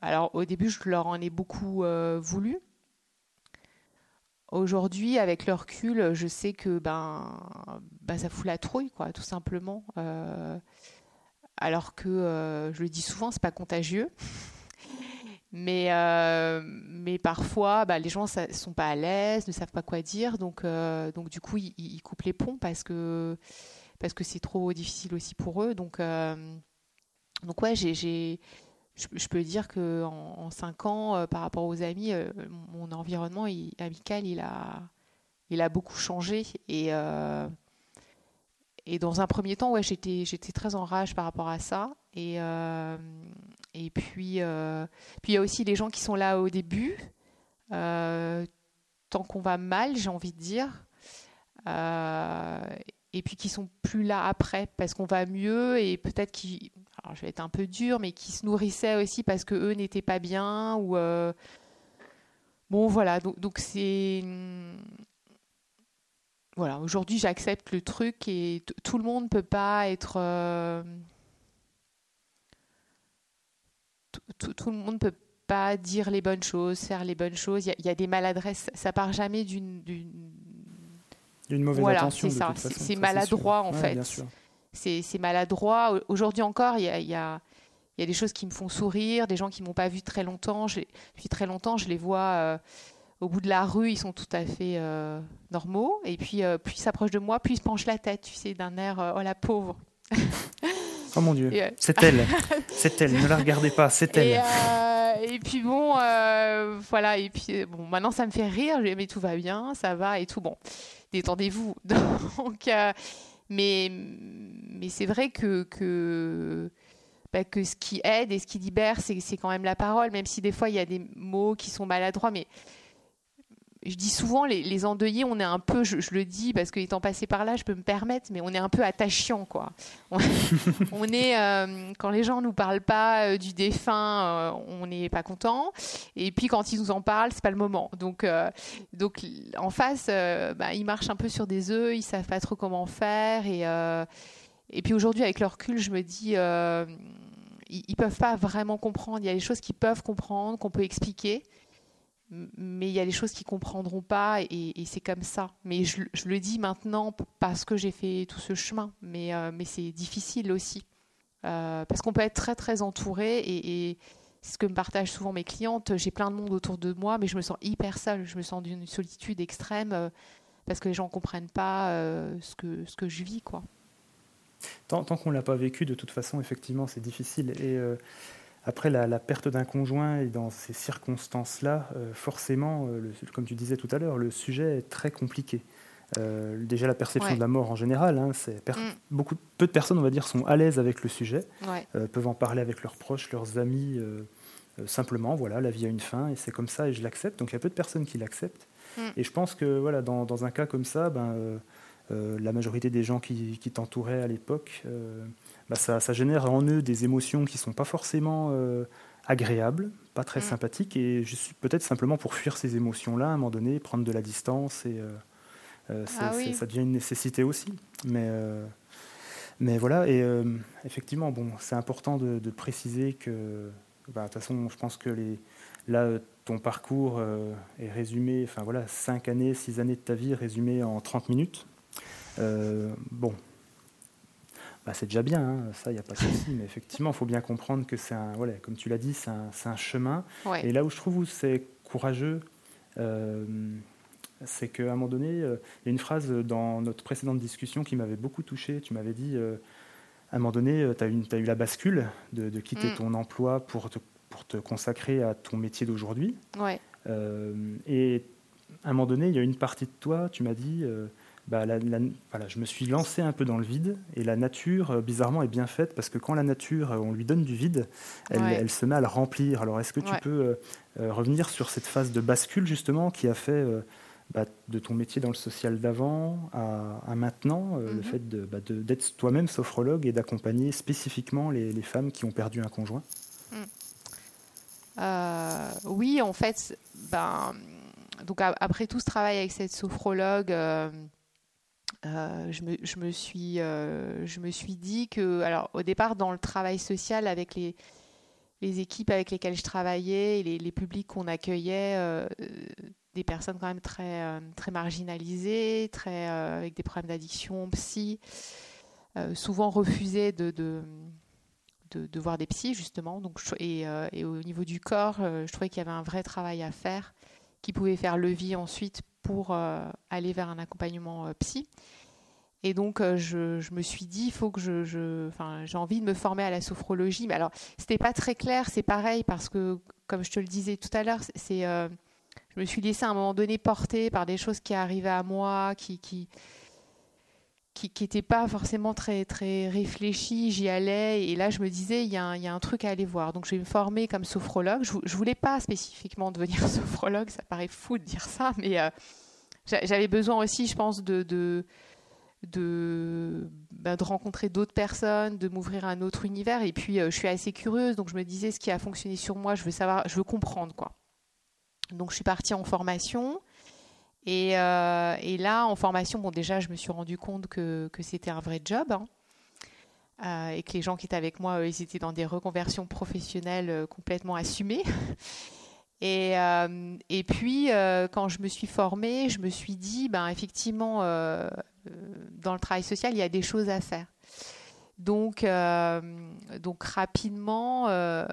alors, au début, je leur en ai beaucoup voulu. Aujourd'hui, avec le recul, je sais que ben, ben, ça fout la trouille, quoi, tout simplement. alors que je le dis souvent, c'est pas contagieux. Mais, euh, mais parfois, bah, les gens ne sont pas à l'aise, ne savent pas quoi dire. Donc, euh, donc du coup, ils, coupent les ponts parce que parce que c'est trop difficile aussi pour eux. Donc, euh, donc ouais, j'ai, je, peux dire qu'en en, cinq ans, par rapport aux amis, mon environnement amical, il a, il a beaucoup changé. Et, et dans un premier temps, ouais, j'étais, j'étais très en rage par rapport à ça. Et, et puis, euh, puis il y a aussi les gens qui sont là au début, euh, tant qu'on va mal, j'ai envie de dire, euh, et puis qui sont plus là après parce qu'on va mieux et peut-être qu'ils, alors je vais être un peu dur, mais qui se nourrissaient aussi parce que eux n'étaient pas bien ou bon voilà. Donc donc c'est voilà. Aujourd'hui, j'accepte le truc et tout le monde peut pas être tout, tout, le monde peut pas dire les bonnes choses, faire les bonnes choses. Il y, a des maladresses. Ça part jamais d'une d'une mauvaise voilà, intention. C'est ça. C'est maladroit en fait. C'est maladroit. Aujourd'hui encore, il y a, y, a, y a, des choses qui me font sourire, des gens qui m'ont pas vu très longtemps. Depuis très longtemps, je les vois. Euh, au bout de la rue, ils sont tout à fait euh, normaux. Et puis, euh, plus ils s'approchent de moi, plus ils se penchent la tête, tu sais, d'un air, oh la pauvre. oh mon Dieu, c'est elle, c'est elle, ne la regardez pas, c'est elle et puis bon, voilà. Et puis bon, maintenant ça me fait rire. Mais tout va bien, ça va et tout. Bon, détendez-vous. Donc, mais c'est vrai que que bah, que ce qui aide et ce qui libère, c'est quand même la parole, même si des fois il y a des mots qui sont maladroits, mais je dis souvent, les, endeuillés, on est un peu, je, le dis parce qu'étant passé par là, je peux me permettre, mais on est un peu attachant, quoi. On, est, euh, quand les gens nous parlent pas euh, du défunt, euh, on n'est pas content. Et puis quand ils nous en parlent, c'est pas le moment. Donc, donc en face, bah, ils marchent un peu sur des œufs, ils savent pas trop comment faire. Et, et puis aujourd'hui, avec leur recul, je me dis, ils, ils peuvent pas vraiment comprendre. Il y a des choses qu'ils peuvent comprendre, qu'on peut expliquer mais il y a des choses qu'ils comprendront pas et, c'est comme ça. Mais je, le dis maintenant parce que j'ai fait tout ce chemin, mais, euh, c'est difficile aussi. Euh, parce qu'on peut être très très entouré et, c'est ce que me partagent souvent mes clientes. J'ai plein de monde autour de moi, mais je me sens hyper seule. Je me sens d'une solitude extrême euh, parce que les gens ne comprennent pas ce, que, je vis. quoi. Tant, tant qu'on ne l'a pas vécu, de toute façon, effectivement, c'est difficile. Et après, la, perte d'un conjoint et dans ces circonstances-là, euh, forcément, euh, comme tu disais tout à l'heure, le sujet est très compliqué. Euh, déjà, la perception de la mort en général, hein, c'est mm. beaucoup, peu de personnes, on va dire, sont à l'aise avec le sujet, peuvent en parler avec leurs proches, leurs amis, simplement, voilà, la vie a une fin et c'est comme ça et je l'accepte. Donc, il y a peu de personnes qui l'acceptent. Mm. Et je pense que, voilà, dans, dans, un cas comme ça, ben, la majorité des gens qui, qui t'entouraient à l'époque bah, ça, génère en eux des émotions qui ne sont pas forcément euh, agréables, pas très mm. sympathiques, et peut-être simplement pour fuir ces émotions-là, à un moment donné, prendre de la distance, et euh, euh, ah ça devient une nécessité aussi. Mais, mais voilà, et effectivement, bon, c'est important de, préciser que, bah, de toute façon, je pense que les, là, ton parcours est résumé, enfin voilà, 5 années, 6 années de ta vie résumées en 30 minutes. bon, bah, c'est déjà bien, hein, ça, il n'y a pas de souci. Mais effectivement, il faut bien comprendre que c'est un, voilà, comme tu l'as dit, c'est un, un, chemin. Et là où je trouve où c'est courageux, euh, c'est qu'à un moment donné, euh, il y a une phrase dans notre précédente discussion qui m'avait beaucoup touché. Tu m'avais dit, euh, à un moment donné, tu as, as, eu la bascule de, de quitter mm. ton emploi pour te, pour te consacrer à ton métier d'aujourd'hui. Ouais. et à un moment donné, il y a une partie de toi, tu m'as dit, bah, voilà, je me suis lancé un peu dans le vide et la nature, euh, bizarrement, est bien faite parce que quand la nature, euh, on lui donne du vide, elle, se met à le remplir. Alors, est-ce que tu peux euh, revenir sur cette phase de bascule justement qui a fait bah, de ton métier dans le social d'avant à, maintenant, le mhm. fait bah, d'être toi-même sophrologue et d'accompagner spécifiquement les, femmes qui ont perdu un conjoint? Mm. Oui, en fait, ben, donc après tout ce travail avec cette sophrologue, euh, je, me, je, me suis, euh, je me suis dit que, alors au départ, dans le travail social avec les, équipes avec lesquelles je travaillais et les, publics qu'on accueillait, euh, des personnes quand même très, marginalisées, très, avec des problèmes d'addiction, psy, souvent refusaient de, voir des psys, justement. Donc, et, au niveau du corps, je trouvais qu'il y avait un vrai travail à faire qui pouvait faire levier ensuite pour aller vers un accompagnement psy. Et donc, euh, je, me suis dit, il faut que je, enfin, j'ai envie de me former à la sophrologie. Mais alors, c'était pas très clair. C'est pareil parce que, comme je te le disais tout à l'heure, c'est, euh, je me suis laissée à un moment donné porter par des choses qui arrivaient à moi, qui, qui, qui n'étaient pas forcément très, très réfléchies. J'y allais et là, je me disais, il y, a un, y a un truc à aller voir. Donc, je vais me former comme sophrologue. Je, je voulais pas spécifiquement devenir sophrologue. Ça paraît fou de dire ça, mais euh, j'avais besoin aussi, je pense, de de bah, de rencontrer d'autres personnes, de m'ouvrir à un autre univers. Et puis, je suis assez curieuse, donc je me disais ce qui a fonctionné sur moi, je veux savoir, je veux comprendre quoi. Donc, je suis partie en formation. Et, et là, en formation, bon, déjà, je me suis rendu compte que, que c'était un vrai job. Hein, et que les gens qui étaient avec moi, ils étaient dans des reconversions professionnelles complètement assumées. Et, euh, et puis, euh, quand je me suis formée, je me suis dit, ben, effectivement, euh, dans le travail social, il y a des choses à faire. Donc, donc rapidement, je,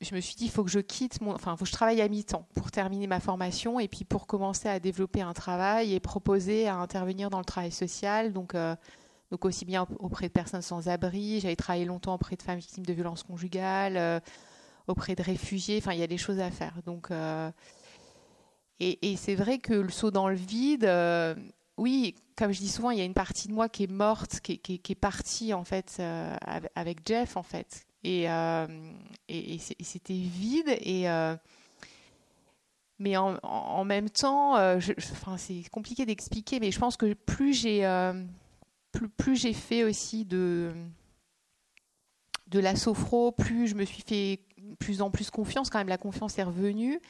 je, me suis dit, il faut que je quitte mon, enfin, faut que je travaille à mi-temps pour terminer ma formation et puis pour commencer à développer un travail et proposer à intervenir dans le travail social. Donc, donc aussi bien auprès de personnes sans abri. J'avais travaillé longtemps auprès de femmes victimes de violences conjugales auprès de réfugiés. Enfin, il y a des choses à faire. Donc, euh, et, c'est vrai que le saut dans le vide, euh, oui, comme je dis souvent, il y a une partie de moi qui est morte, qui, est partie en fait euh, avec Jeff en fait. Et, et, c'était vide et mais en, même temps, enfin, c'est compliqué d'expliquer, mais je pense que plus j'ai plus j'ai fait aussi de de la sophro, plus je me suis fait plus en plus confiance. Quand même, la confiance est revenue.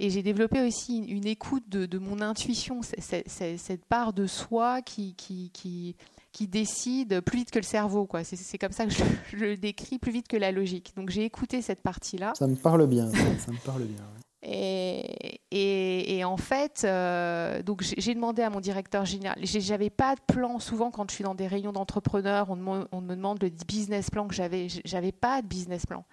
Et j'ai développé aussi une, écoute de, mon intuition, cette part de soi qui, qui, qui, qui, décide plus vite que le cerveau. Quoi. C'est, comme ça que je, le décris, plus vite que la logique. Donc j'ai écouté cette partie-là. Ça me parle bien, ça, me parle bien. Et, et, en fait, euh, donc j'ai demandé à mon directeur général. J'avais pas de plan. Souvent, quand je suis dans des réunions d'entrepreneurs, on, on, me demande le business plan que j'avais. J'avais pas de business plan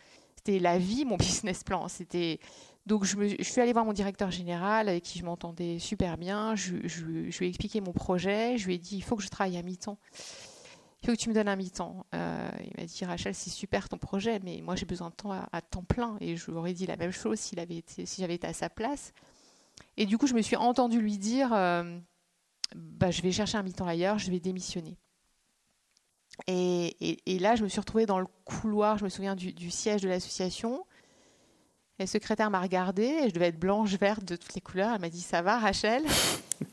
c'était la vie, mon business plan. C'était donc je, suis allée voir mon directeur général avec qui je m'entendais super bien. Je, lui ai expliqué mon projet. Je lui ai dit il faut que je travaille à mi-temps. Il faut que tu me donnes un mi-temps. Euh, il m'a dit Rachel, c'est super ton projet, mais moi j'ai besoin de temps à, temps plein. Et je lui aurais dit la même chose si j'avais été à sa place. Et du coup, je me suis entendue lui dire euh, bah, je vais chercher un mi-temps ailleurs, je vais démissionner. Et, là, je me suis retrouvée dans le couloir, je me souviens du, siège de l'association. La secrétaire m'a regardée, je devais être blanche, verte, de toutes les couleurs. Elle m'a dit Ça va, Rachel?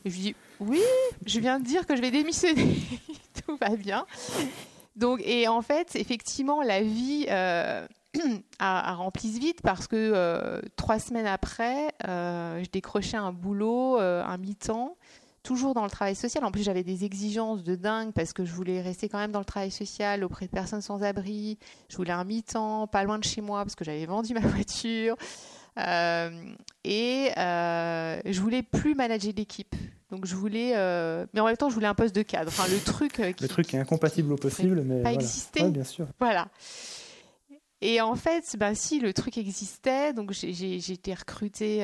Je lui dis Oui, je viens de dire que je vais démissionner. Tout va bien. Donc, et en fait, effectivement, la vie euh, a, rempli vite parce que euh, trois semaines après, euh, je décrochais un boulot, un mi-temps toujours dans le travail social. En plus, j'avais des exigences de dingue parce que je voulais rester quand même dans le travail social auprès de personnes sans abri. Je voulais un mi-temps, pas loin de chez moi parce que j'avais vendu ma voiture. Euh, et euh, je voulais plus manager l'équipe. Donc je voulais, euh, mais en même temps, je voulais un poste de cadre. Enfin, le truc. Euh, le truc est incompatible au possible, mais pas existé. bien sûr. Voilà. Et en fait, ben si, le truc existait. Donc j'ai été recrutée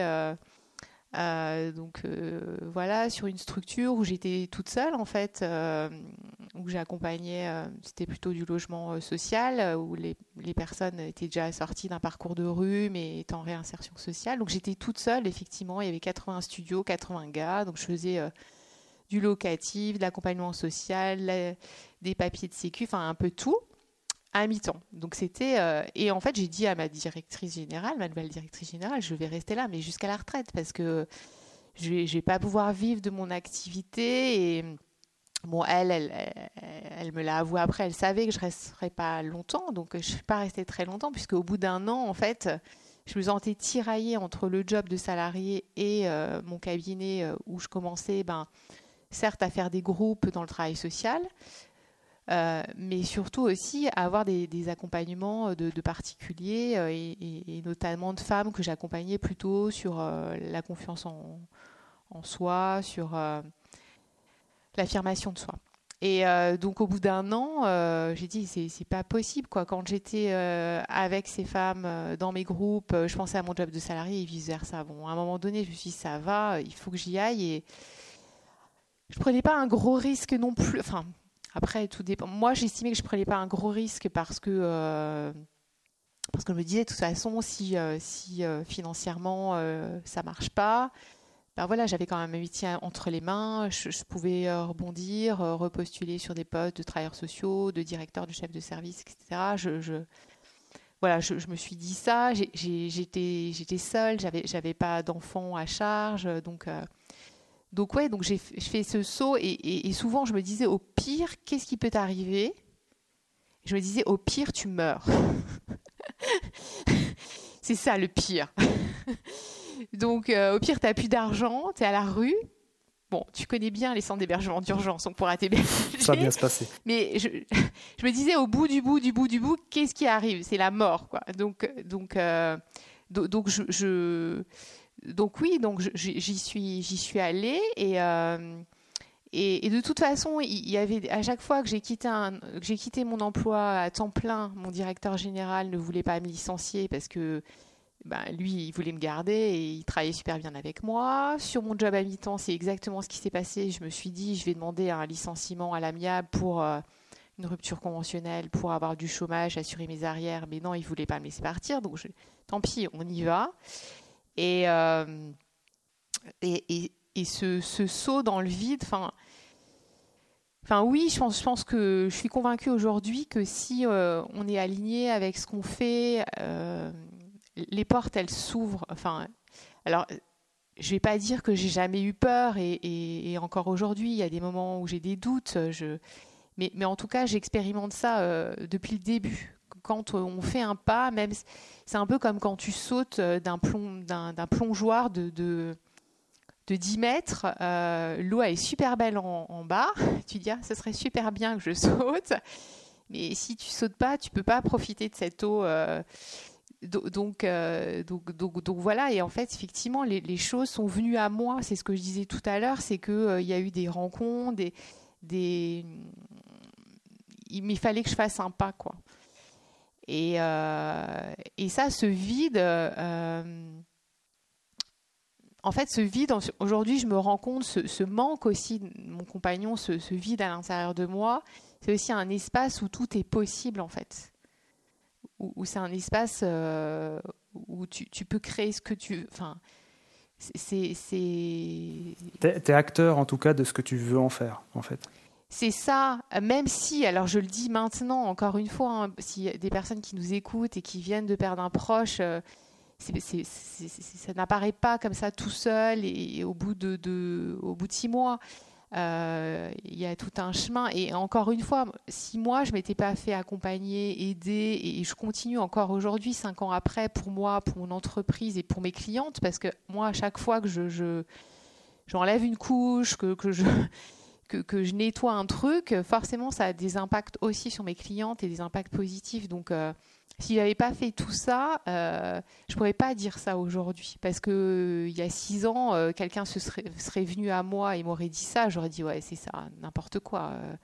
euh, donc euh, voilà, sur une structure où j'étais toute seule en fait, euh, où j'accompagnais, c'était plutôt du logement social, où les, personnes étaient déjà sorties d'un parcours de rue mais étaient en réinsertion sociale. Donc j'étais toute seule, effectivement, il y avait 80 studios, 80 gars, donc je faisais du locatif, de l'accompagnement social, des papiers de sécu, enfin un peu tout à mi-temps. Donc c'était euh, et en fait j'ai dit à ma directrice générale, ma nouvelle directrice générale, je vais rester là, mais jusqu'à la retraite parce que je vais, vais pas pouvoir vivre de mon activité et bon elle elle, elle, me l'a avoué après, elle savait que je resterais pas longtemps, donc je suis pas restée très longtemps puisque au bout d'un an en fait je me sentais tiraillée entre le job de salarié et euh, mon cabinet euh, où je commençais ben certes à faire des groupes dans le travail social, euh, mais surtout aussi avoir des, accompagnements de, particuliers euh, et, notamment de femmes que j'accompagnais plutôt sur euh, la confiance en, soi, sur l'affirmation de soi. Et donc au bout d'un an, j'ai dit c'est pas possible quoi. Quand j'étais avec ces femmes dans mes groupes, je pensais à mon job de salarié et vice versa. Bon, à un moment donné, je me suis dit ça va, il faut que j'y aille et je prenais pas un gros risque non plus. Enfin, après, tout dépend. Moi, j'estimais que je prenais pas un gros risque parce que euh, parce que je me disais de toute façon, si euh, si euh, financièrement ça marche pas, ben voilà, j'avais quand même un métier entre les mains. Je, pouvais rebondir, repostuler sur des postes de travailleurs sociaux, de directeur, de chef de service, etc. Je, voilà, je, me suis dit ça. J'étais j'étais seule, j'avais j'avais pas d'enfants à charge, donc donc ouais, donc j'ai je fais ce saut et, souvent je me disais au pire, qu'est-ce qui peut t'arriver? Je me disais au pire, tu meurs. c'est ça le pire. donc au pire, tu n'as plus d'argent, tu es à la rue, Bon, tu connais bien les centres d'hébergement d'urgence, on pourra t'héberger. Ça va bien se passer. Mais je, je, me disais, au bout du bout du bout du bout, qu'est-ce qui arrive? C'est la mort, quoi. Donc, donc, euh, donc, je, donc oui, donc j'y suis, j'y suis allée et, euh, de toute façon, il y avait à chaque fois que j'ai quitté un, j'ai quitté mon emploi à temps plein, mon directeur général ne voulait pas me licencier parce que ben, lui, il voulait me garder et il travaillait super bien avec moi. Sur mon job à mi-temps, c'est exactement ce qui s'est passé. Je me suis dit, je vais demander un licenciement à l'amiable pour euh, une rupture conventionnelle, pour avoir du chômage, assurer mes arrières. Mais non, il voulait pas me laisser partir. Donc, tant pis, on y va. Et, euh, et, et, ce, ce, saut dans le vide, enfin. Enfin oui, je pense, je pense que je suis convaincue aujourd'hui que si euh, on est aligné avec ce qu'on fait, les portes, elles s'ouvrent. Enfin, alors, je vais pas dire que j'ai jamais eu peur et, encore aujourd'hui, il y a des moments où j'ai des doutes. Je, mais, mais en tout cas, j'expérimente ça euh, depuis le début. Quand on fait un pas, même c'est un peu comme quand tu sautes euh, d'un plong, d'un, plongeoir de, de, 10 mètres. Euh, l'eau est super belle en, bas. Tu dis, ah, ce serait super bien que je saute. Mais si tu sautes pas, tu peux pas profiter de cette eau. Euh, donc, donc, donc, voilà, et en fait, effectivement, les, choses sont venues à moi. C'est ce que je disais tout à l'heure, c'est qu'il euh, il y a eu des rencontres, des, des... Il, fallait que je fasse un pas, quoi. Et, euh, et ça, ce vide, en fait, ce vide, aujourd'hui, je me rends compte, ce, manque aussi mon compagnon, ce, ce vide à l'intérieur de moi, c'est aussi un espace où tout est possible, en fait où, c'est un espace euh, où tu, tu, peux créer ce que tu. Enfin, c'est. T'es es acteur en tout cas de ce que tu veux en faire, en fait. C'est ça, même si, alors je le dis maintenant, encore une fois, hein, a des personnes qui nous écoutent et qui viennent de perdre un proche, euh, ça n'apparaît pas comme ça tout seul et, au, bout de, six mois. Euh, il y a tout un chemin. Et encore une fois, si moi, je m'étais pas fait accompagner, aider, et je continue encore aujourd'hui, cinq ans après, pour moi, pour mon entreprise et pour mes clientes, parce que moi, à chaque fois que je, j'enlève une couche, que, que je que, que, je nettoie un truc, forcément, ça a des impacts aussi sur mes clientes et des impacts positifs. Donc, euh, si j'avais pas fait tout ça, euh, je pourrais pas dire ça aujourd'hui. Parce que euh, il y a six ans, euh, quelqu'un se serait, serait, venu à moi et m'aurait dit ça, j'aurais dit ouais c'est ça, n'importe quoi. Euh,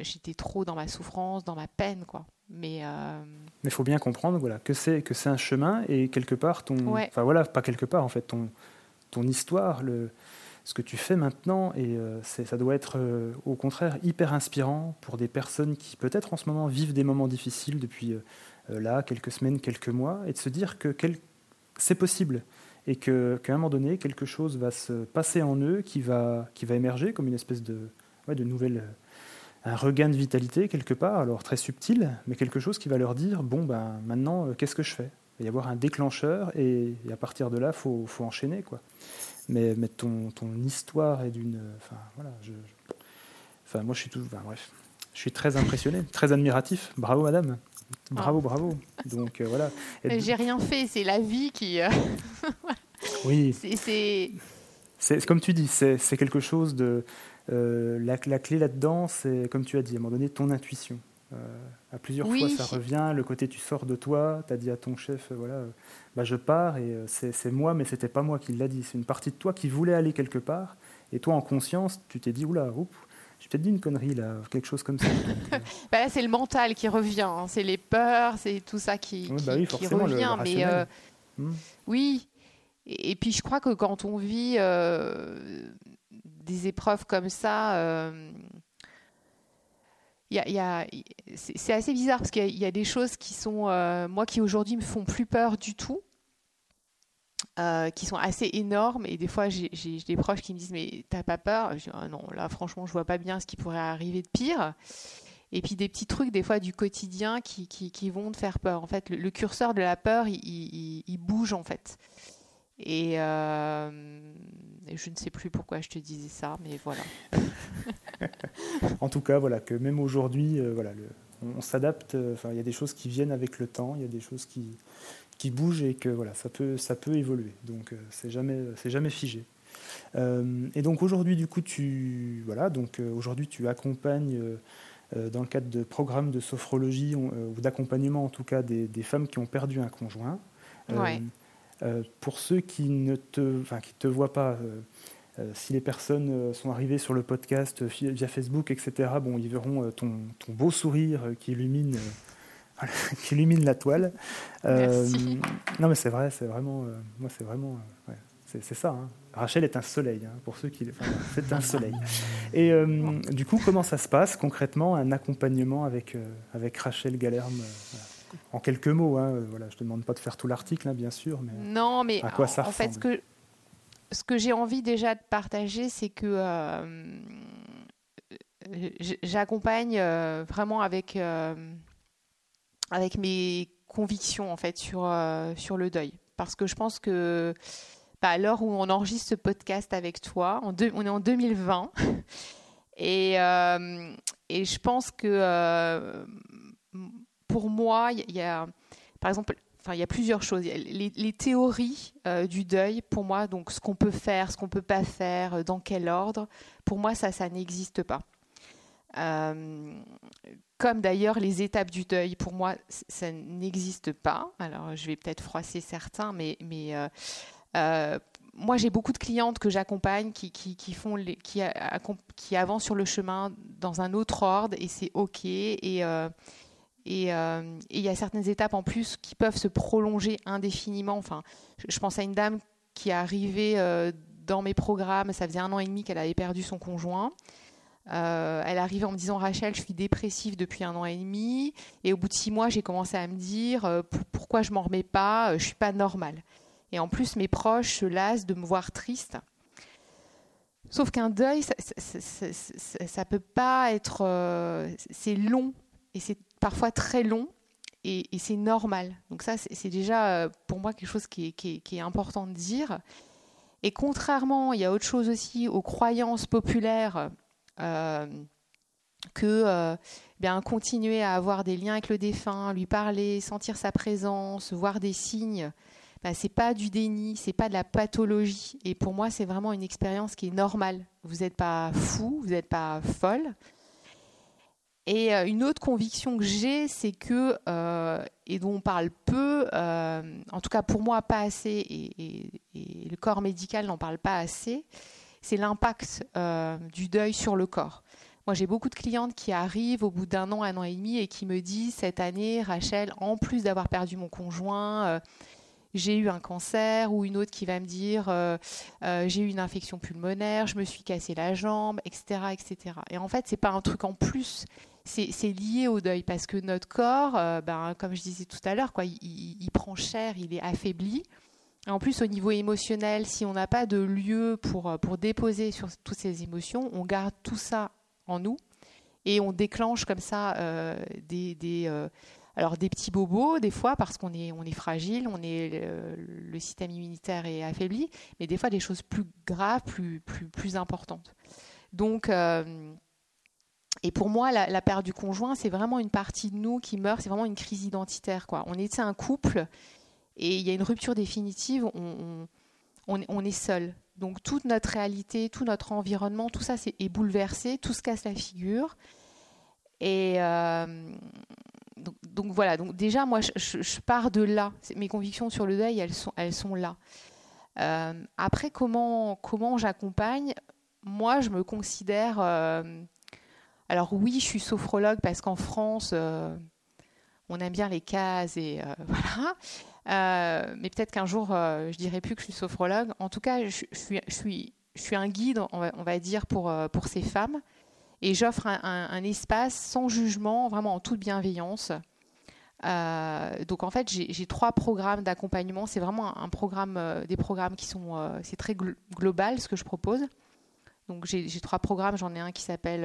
j'étais trop dans ma souffrance, dans ma peine quoi. Mais mais faut bien comprendre voilà que c'est que c'est un chemin et quelque part ton, enfin voilà pas quelque part en fait ton ton histoire le ce que tu fais maintenant et ça doit être au contraire hyper inspirant pour des personnes qui peut-être en ce moment vivent des moments difficiles depuis euh, là, quelques semaines, quelques mois, et de se dire que c'est possible et qu'à un moment donné, quelque chose va se passer en eux qui va, qui va émerger comme une espèce de, de nouvelle, euh, un regain de vitalité quelque part, alors très subtil, mais quelque chose qui va leur dire, bon, ben, maintenant, euh, qu'est-ce que je fais? Il va y avoir un déclencheur et, à partir de là, il faut, faut, enchaîner. Quoi. Mais, mais ton, ton histoire est d'une... Enfin, voilà, je, enfin, moi, je suis tout... bref, je suis très impressionné, très admiratif. Bravo, madame. Bravo, ah. bravo. Donc euh, voilà. J'ai rien fait, c'est la vie qui. Euh, oui. C'est comme tu dis, c'est quelque chose de. Euh, la, la, clé là-dedans, c'est comme tu as dit, à un moment donné, ton intuition. À plusieurs fois, ça revient. Le côté tu sors de toi, tu as dit à ton chef, voilà, bah, je pars et c'est moi, mais c'était pas moi qui l'a dit. C'est une partie de toi qui voulait aller quelque part. Et toi, en conscience, tu t'es dit, oula, oups, j'ai peut-être dit une connerie là, quelque chose comme ça. Euh. bah là, c'est le mental qui revient, hein. c'est les peurs, c'est tout ça qui, bah revient. mais euh, hmm. oui, et, puis je crois que quand on vit euh, des épreuves comme ça, c'est assez bizarre parce qu'il y, a des choses qui sont, moi, qui aujourd'hui me font plus peur du tout. Euh, qui sont assez énormes. Et des fois, j'ai des proches qui me disent Mais t'as pas peur? Je dis ah Non, là, franchement, je vois pas bien ce qui pourrait arriver de pire. Et puis des petits trucs, des fois, du quotidien qui, vont te faire peur. En fait, le, curseur de la peur, il, bouge, en fait. Et, euh, je ne sais plus pourquoi je te disais ça, mais voilà. en tout cas, voilà, que même aujourd'hui, voilà, on, s'adapte. Enfin, il y a des choses qui viennent avec le temps, il y a des choses qui, qui bougent et que voilà, ça peut, ça peut évoluer. Donc, c'est jamais, c'est jamais figé. et donc aujourd'hui, du coup, tu voilà, donc aujourd'hui, tu accompagnes euh, dans le cadre de programmes de sophrologie euh, ou d'accompagnement en tout cas des, femmes qui ont perdu un conjoint. Euh, pour ceux qui ne te, enfin, qui te voient pas, si les personnes sont arrivées sur le podcast via Facebook, etc., bon, ils verront ton, ton beau sourire qui illumine, qui illumine la toile. non, mais c'est vrai, c'est vraiment, moi, c'est vraiment, c'est ça. Hein. Rachel est un soleil, hein, pour ceux qui. c'est un soleil. Et euh, du coup, comment ça se passe concrètement, un accompagnement avec, euh, avec Rachel Galerme euh, En quelques mots, hein, voilà, je ne te demande pas de faire tout l'article, bien sûr, mais. Non, mais à quoi ça en fait, ce que, ce que j'ai envie déjà de partager, c'est que j'accompagne vraiment avec, avec mes convictions en fait sur, sur le deuil. Parce que je pense que à l'heure où on enregistre ce podcast avec toi. on est en 2020. Et, euh, et je pense que euh, pour moi, il y, a, par exemple, enfin, il y a plusieurs choses. les, théories euh, du deuil, pour moi, donc ce qu'on peut faire, ce qu'on peut pas faire, dans quel ordre, pour moi, ça, ça n'existe pas. comme d'ailleurs les étapes du deuil, pour moi, ça n'existe pas. Alors, je vais peut-être froisser certains, mais, mais euh, moi, j'ai beaucoup de clientes que j'accompagne qui, qui, font les, qui, qui, avancent sur le chemin dans un autre ordre et c'est OK. Et euh, euh, et il y a certaines étapes en plus qui peuvent se prolonger indéfiniment. Enfin, je, pense à une dame qui est arrivée dans mes programmes, ça faisait un an et demi qu'elle avait perdu son conjoint. elle arrivait en me disant Rachel, je suis dépressive depuis un an et demi. Et au bout de six mois, j'ai commencé à me dire pourquoi je m'en remets pas, je suis pas normale. Et en plus, mes proches se lassent de me voir triste. Sauf qu'un deuil, ça, ça, peut pas être. Euh, c'est long et c'est parfois très long et, c'est normal. Donc, ça, c'est déjà euh, pour moi quelque chose qui est, important de dire. Et contrairement, il y a autre chose aussi aux croyances populaires euh, que bien continuer à avoir des liens avec le défunt, lui parler, sentir sa présence, voir des signes, bah, c'est pas du déni, c'est pas de la pathologie. Et pour moi, c'est vraiment une expérience qui est normale. Vous n'êtes pas fou, vous n'êtes pas folle. Et euh, une autre conviction que j'ai, c'est que, euh, et dont on parle peu, euh, en tout cas pour moi pas assez, et, le corps médical n'en parle pas assez, c'est l'impact du deuil sur le corps. Moi, j'ai beaucoup de clientes qui arrivent au bout d'un an, un an et demi, et qui me disent cette année, Rachel, en plus d'avoir perdu mon conjoint, j'ai eu un cancer ou une autre qui va me dire j'ai eu une infection pulmonaire, je me suis cassé la jambe, etc. etc. Et en fait, c'est pas un truc en plus, c'est lié au deuil parce que notre corps, euh, ben, comme je disais tout à l'heure, il, prend cher, il est affaibli. En plus, au niveau émotionnel, si on n'a pas de lieu pour, pour déposer sur toutes ces émotions, on garde tout ça en nous et on déclenche comme ça des, des alors des petits bobos des fois parce qu'on est, on est fragile, on est, le, système immunitaire est affaibli, mais des fois des choses plus graves, plus, plus, plus importantes. Donc, euh, et pour moi, la, perte du conjoint, c'est vraiment une partie de nous qui meurt, c'est vraiment une crise identitaire. On était un couple et il y a une rupture définitive, on, est seul. Donc toute notre réalité, tout notre environnement, tout ça est, bouleversé, tout se casse la figure. Et, euh, donc, voilà, donc déjà moi je, pars de là. Mes convictions sur le deuil, elles sont, elles sont là. Euh, après, comment, comment j'accompagne? Moi, je me considère. Euh, alors oui, je suis sophrologue parce qu'en France, euh, on aime bien les cases et voilà. mais peut-être qu'un jour, je dirai plus que je suis sophrologue. En tout cas, je, suis, un guide, on va, dire, pour, ces femmes et j'offre un, espace sans jugement, vraiment en toute bienveillance. Euh, donc en fait, j'ai trois programmes d'accompagnement. C'est vraiment un, programme, euh, des programmes qui sont, euh, c'est très global ce que je propose. Donc j'ai trois programmes. J'en ai un qui s'appelle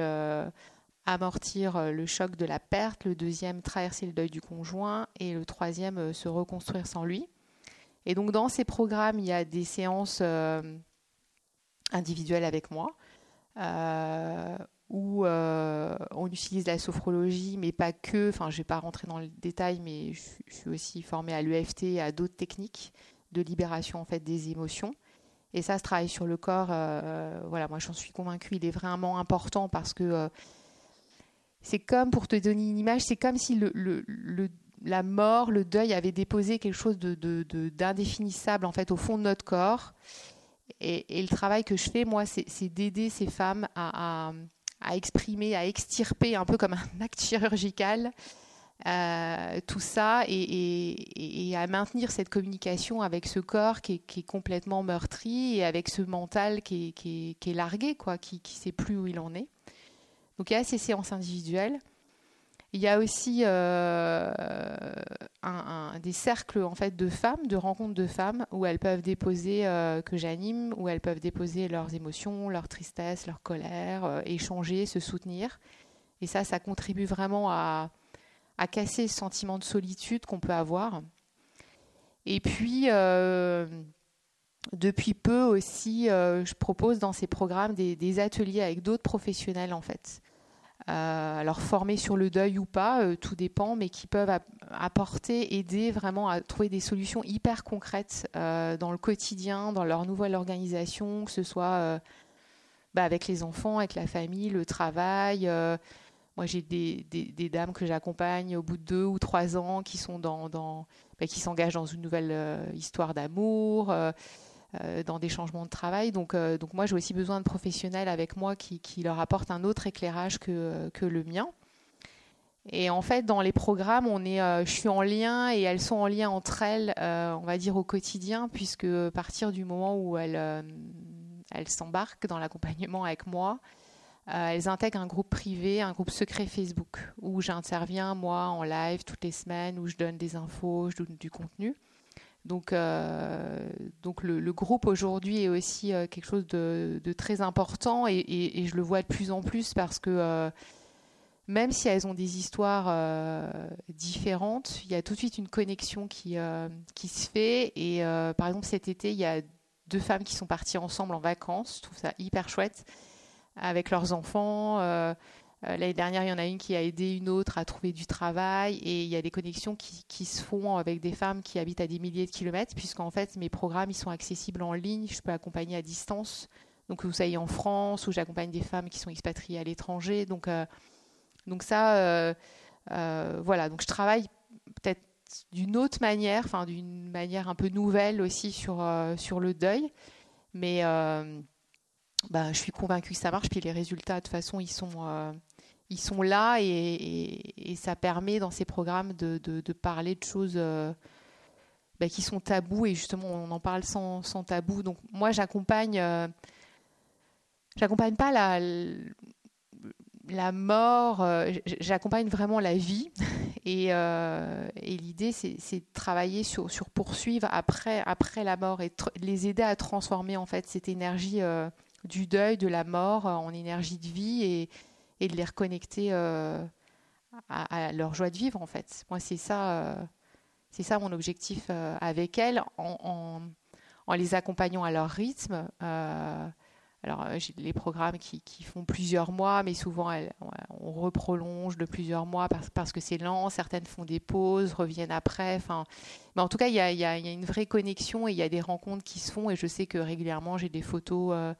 amortir le choc de la perte, le deuxième traverser le deuil du conjoint et le troisième se reconstruire sans lui. Et donc dans ces programmes, il y a des séances individuel avec moi, où on utilise la sophrologie, mais pas que. Enfin, je ne vais pas rentrer dans le détail, mais je, suis aussi formée à l'EFT et à d'autres techniques de libération en fait des émotions. Et ça, ce travail sur le corps, voilà, moi j'en suis convaincue, il est vraiment important parce que c'est comme, pour te donner une image, c'est comme si la mort, le deuil avait déposé quelque chose d'indéfinissable en fait au fond de notre corps. Et, le travail que je fais, moi, c'est d'aider ces femmes à, exprimer, à extirper un peu comme un acte chirurgical euh, tout ça et, à maintenir cette communication avec ce corps qui est, qui est complètement meurtri et avec ce mental qui est, qui est largué, quoi, qui ne sait plus où il en est. Donc il y a ces séances individuelles. Il y a aussi euh, des cercles en fait de femmes, de rencontres de femmes où elles peuvent déposer, euh, que j'anime, où elles peuvent déposer leurs émotions, leur tristesse, leur colère, euh, échanger, se soutenir. Et ça, ça contribue vraiment à, à casser ce sentiment de solitude qu'on peut avoir. Et puis, depuis peu aussi, je propose dans ces programmes des, des ateliers avec d'autres professionnels en fait euh, alors formés sur le deuil ou pas, euh, tout dépend, mais qui peuvent apporter, aider vraiment à trouver des solutions hyper concrètes euh, dans le quotidien, dans leur nouvelle organisation, que ce soit bah, avec les enfants, avec la famille, le travail. moi, j'ai des, dames que j'accompagne au bout de deux ou trois ans qui sont dans, bah, qui s'engagent dans une nouvelle histoire d'amour. Euh, dans des changements de travail. Donc, euh, donc moi, j'ai aussi besoin de professionnels avec moi qui, qui leur apportent un autre éclairage que, que, le mien. Et en fait, dans les programmes, on est, euh, je suis en lien et elles sont en lien entre elles, on va dire au quotidien, puisque à partir du moment où elles, elles s'embarquent dans l'accompagnement avec moi, elles intègrent un groupe privé, un groupe secret Facebook, où j'interviens moi en live toutes les semaines, où je donne des infos, je donne du contenu. Donc, euh, donc le, groupe aujourd'hui est aussi euh, quelque chose de, très important et, je le vois de plus en plus parce que euh, même si elles ont des histoires différentes, il y a tout de suite une connexion qui, qui se fait. Et par exemple, cet été, il y a deux femmes qui sont parties ensemble en vacances. Je trouve ça hyper chouette avec leurs enfants. Euh, l'année dernière, il y en a une qui a aidé une autre à trouver du travail et il y a des connexions qui, se font avec des femmes qui habitent à des milliers de kilomètres puisqu'en fait, mes programmes, ils sont accessibles en ligne. Je peux accompagner à distance. Donc, vous savez, en France, où j'accompagne des femmes qui sont expatriées à l'étranger. Donc, euh, donc ça, euh, voilà. Donc, je travaille peut-être d'une autre manière, enfin, d'une manière un peu nouvelle aussi sur, sur le deuil. Mais bah, je suis convaincue que ça marche. Puis les résultats, de toute façon, ils sont, ils sont là et, ça permet dans ces programmes de, parler de choses euh, bah, qui sont tabous et justement, on en parle sans, tabou. Donc, moi, j'accompagne, euh, j'accompagne pas la, mort, j'accompagne vraiment la vie. Et, l'idée, c'est de travailler sur, sur poursuivre après, après la mort et les aider à transformer en fait cette énergie du deuil, de la mort euh, en énergie de vie et, et de les reconnecter euh, à, leur joie de vivre en fait. Moi c'est ça, euh, c'est ça mon objectif avec elles en, les accompagnant à leur rythme. alors j'ai les programmes qui, font plusieurs mois, mais souvent on reprolonge de plusieurs mois parce, que c'est lent. Certaines font des pauses, reviennent après. Enfin, mais en tout cas il y y a, une vraie connexion et il y a des rencontres qui se font et je sais que régulièrement j'ai des photos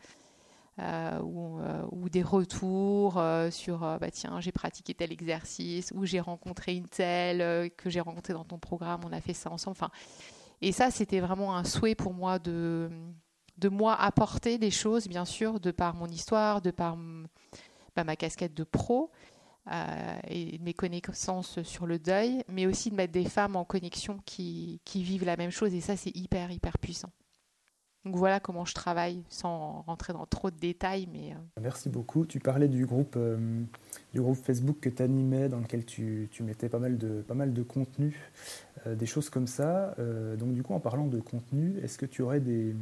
euh, euh, ou, des retours euh, sur bah tiens j'ai pratiqué tel exercice ou j'ai rencontré une telle que j'ai rencontré dans ton programme on a fait ça ensemble. Enfin et ça c'était vraiment un souhait pour moi de de moi apporter des choses bien sûr de par mon histoire de par bah, ma casquette de pro et mes connaissances sur le deuil mais aussi de mettre des femmes en connexion qui vivent la même chose. Et ça c'est hyper hyper puissant donc voilà comment je travaille, sans rentrer dans trop de détails. Mais... Euh. Merci beaucoup. Tu parlais du groupe, euh, du groupe Facebook que tu animais, dans lequel tu, tu, mettais pas mal de, pas mal de contenu, euh, des choses comme ça. donc du coup, en parlant de contenu, est-ce que tu aurais des,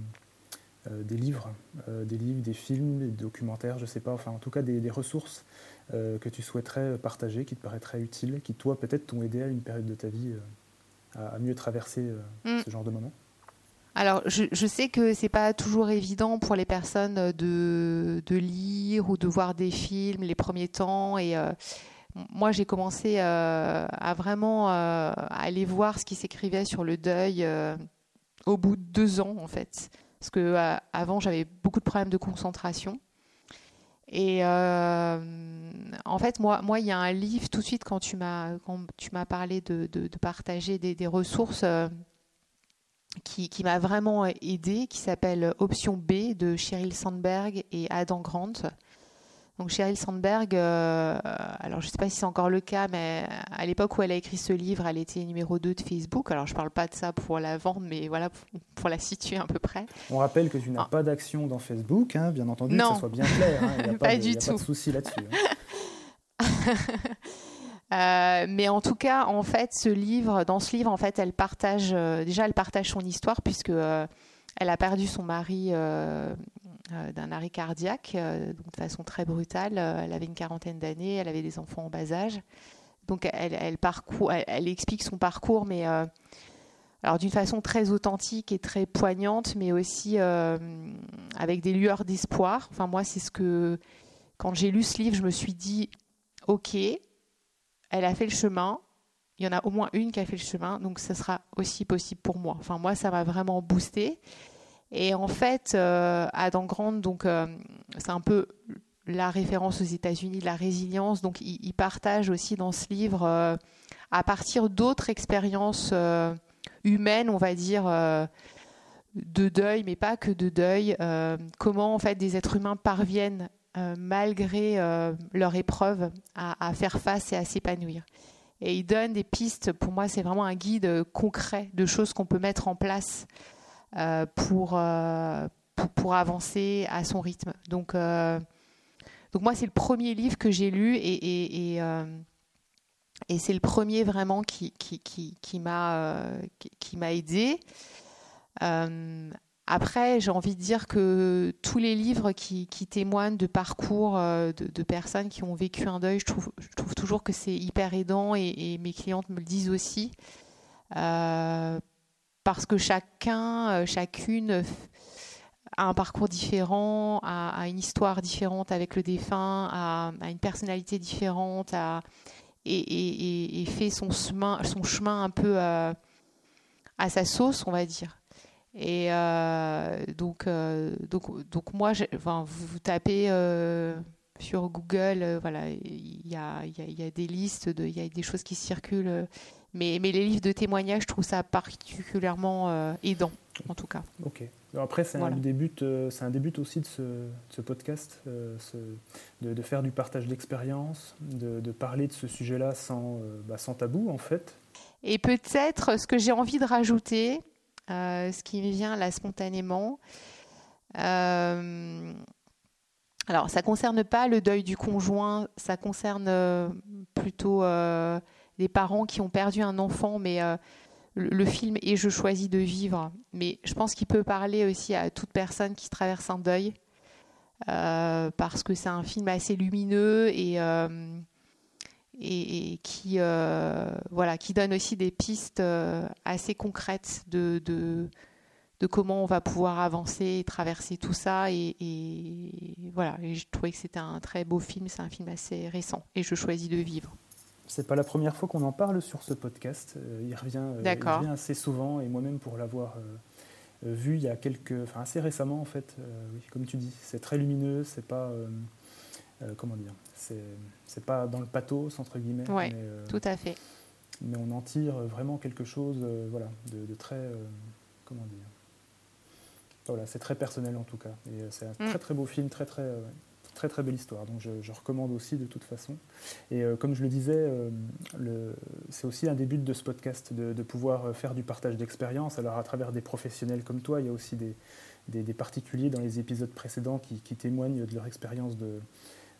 des livres, des livres, des films, des documentaires, je ne sais pas, enfin en tout cas des, des ressources que tu souhaiterais partager, qui te paraîtraient utiles, qui toi peut-être t'ont aidé à une période de ta vie à, mieux traverser mm. ce genre de moment? Alors, je, sais que c'est pas toujours évident pour les personnes de, lire ou de voir des films les premiers temps. Et euh, moi, j'ai commencé euh, à vraiment euh, aller voir ce qui s'écrivait sur le deuil au bout de deux ans, en fait. Parce que avant, j'avais beaucoup de problèmes de concentration. Et en fait, moi, il y a un livre tout de suite quand tu m'as quand tu m'as parlé de, partager des ressources qui, m'a vraiment aidé, qui s'appelle Option B de Sheryl Sandberg et Adam Grant. Donc Sheryl Sandberg, euh, alors je ne sais pas si c'est encore le cas, mais à l'époque où elle a écrit ce livre, elle était numéro 2 de Facebook. Alors je ne parle pas de ça pour la vendre, mais voilà, pour, la situer à peu près. On rappelle que tu n'as ah. pas d'action dans Facebook, hein, bien entendu, que ça soit bien clair. Hein, n'y a pas, du tout. Pas de souci là-dessus. Hein. Euh, mais en tout cas, en fait, ce livre, dans ce livre, en fait, elle partage euh, déjà, elle partage son histoire puisque euh, elle a perdu son mari d'un arrêt cardiaque, de façon très brutale. elle avait une quarantaine d'années, elle avait des enfants en bas âge, donc elle, elle, explique son parcours, mais alors d'une façon très authentique et très poignante, mais aussi avec des lueurs d'espoir. Enfin, moi, c'est ce que quand j'ai lu ce livre, je me suis dit, ok elle a fait le chemin. Il y en a au moins une qui a fait le chemin, donc ce sera aussi possible pour moi. Enfin, moi, ça m'a vraiment boosté. Et en fait, euh, Adam Grant, donc euh, c'est un peu la référence aux États-Unis, la résilience. Donc, il, partage aussi dans ce livre, euh, à partir d'autres expériences humaines, on va dire, de deuil, mais pas que de deuil, comment en fait des êtres humains parviennent malgré euh, leur épreuve, à, faire face et à s'épanouir. Et il donne des pistes, pour moi c'est vraiment un guide concret de choses qu'on peut mettre en place euh, pour, pour, avancer à son rythme. Donc, donc moi c'est le premier livre que j'ai lu et, et, et, c'est le premier vraiment qui, qui, qui, qui, m'a aidé. Après, j'ai envie de dire que tous les livres qui, témoignent de parcours euh, de, personnes qui ont vécu un deuil, je trouve, toujours que c'est hyper aidant et, mes clientes me le disent aussi. Euh, parce que chacun, euh, chacune a un parcours différent, a, une histoire différente avec le défunt, a, une personnalité différente et, fait son chemin, son chemin un peu à sa sauce, on va dire. Et euh, donc, euh, donc, donc moi, enfin, vous, tapez euh, sur Google, voilà, il y a, y a, des listes, il y a des choses qui circulent. Mais, mais les livres de témoignages, je trouve ça particulièrement aidant, en tout cas. Ok. après, c'est un, début, c'est un début aussi de ce, ce podcast, ce, de, de, faire du partage d'expérience, de, de, parler de ce sujet-là sans, bah, sans tabou, en fait. Et peut-être ce que j'ai envie de rajouter, euh, ce qui me vient là spontanément. Euh, alors, ça ne concerne pas le deuil du conjoint, ça concerne euh, plutôt des parents qui ont perdu un enfant, mais le, film Et je choisis de vivre. Mais je pense qu'il peut parler aussi à toute personne qui traverse un deuil, parce que c'est un film assez lumineux et et, qui, euh, voilà, qui donne aussi des pistes euh, assez concrètes de, de, de, comment on va pouvoir avancer et traverser tout ça. Et, voilà, et je trouvais que c'était un très beau film, c'est un film assez récent et je choisis de vivre. C'est pas la première fois qu'on en parle sur ce podcast. Euh, il, revient, il, revient, assez souvent et moi-même pour l'avoir vu il y a quelques, enfin assez récemment en fait. oui, comme tu dis, c'est très lumineux, c'est pas comment dire, c'est pas dans le pathos, entre guillemets. Oui, euh, tout à fait. Mais on en tire vraiment quelque chose euh, voilà, de, très. Euh, comment dire Voilà, c'est très personnel en tout cas. Et c'est un mm. très très beau film, très très. Très très belle histoire, donc je, recommande aussi de toute façon. Et comme je le disais, c'est aussi un des buts de ce podcast, de, pouvoir faire du partage d'expérience. Alors à travers des professionnels comme toi, il y a aussi des, des, particuliers dans les épisodes précédents qui, qui témoignent de leur expérience de,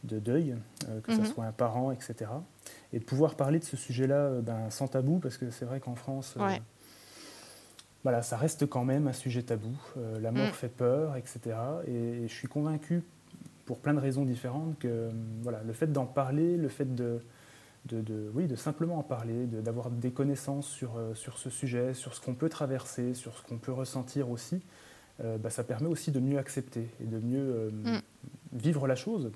de deuil, euh, que ce mhm. soit un parent, etc. Et de pouvoir parler de ce sujet-là euh, ben, sans tabou, parce que c'est vrai qu'en France, euh, voilà, ça reste quand même un sujet tabou. la mort mm. fait peur, etc. Et, je suis convaincu, pour plein de raisons différentes, que voilà, le fait d'en parler, le fait de, de, oui, de simplement en parler, d'avoir des connaissances sur, euh, sur ce sujet, sur ce qu'on peut traverser, sur ce qu'on peut ressentir aussi, euh, bah, ça permet aussi de mieux accepter et de mieux euh, mm. vivre la chose.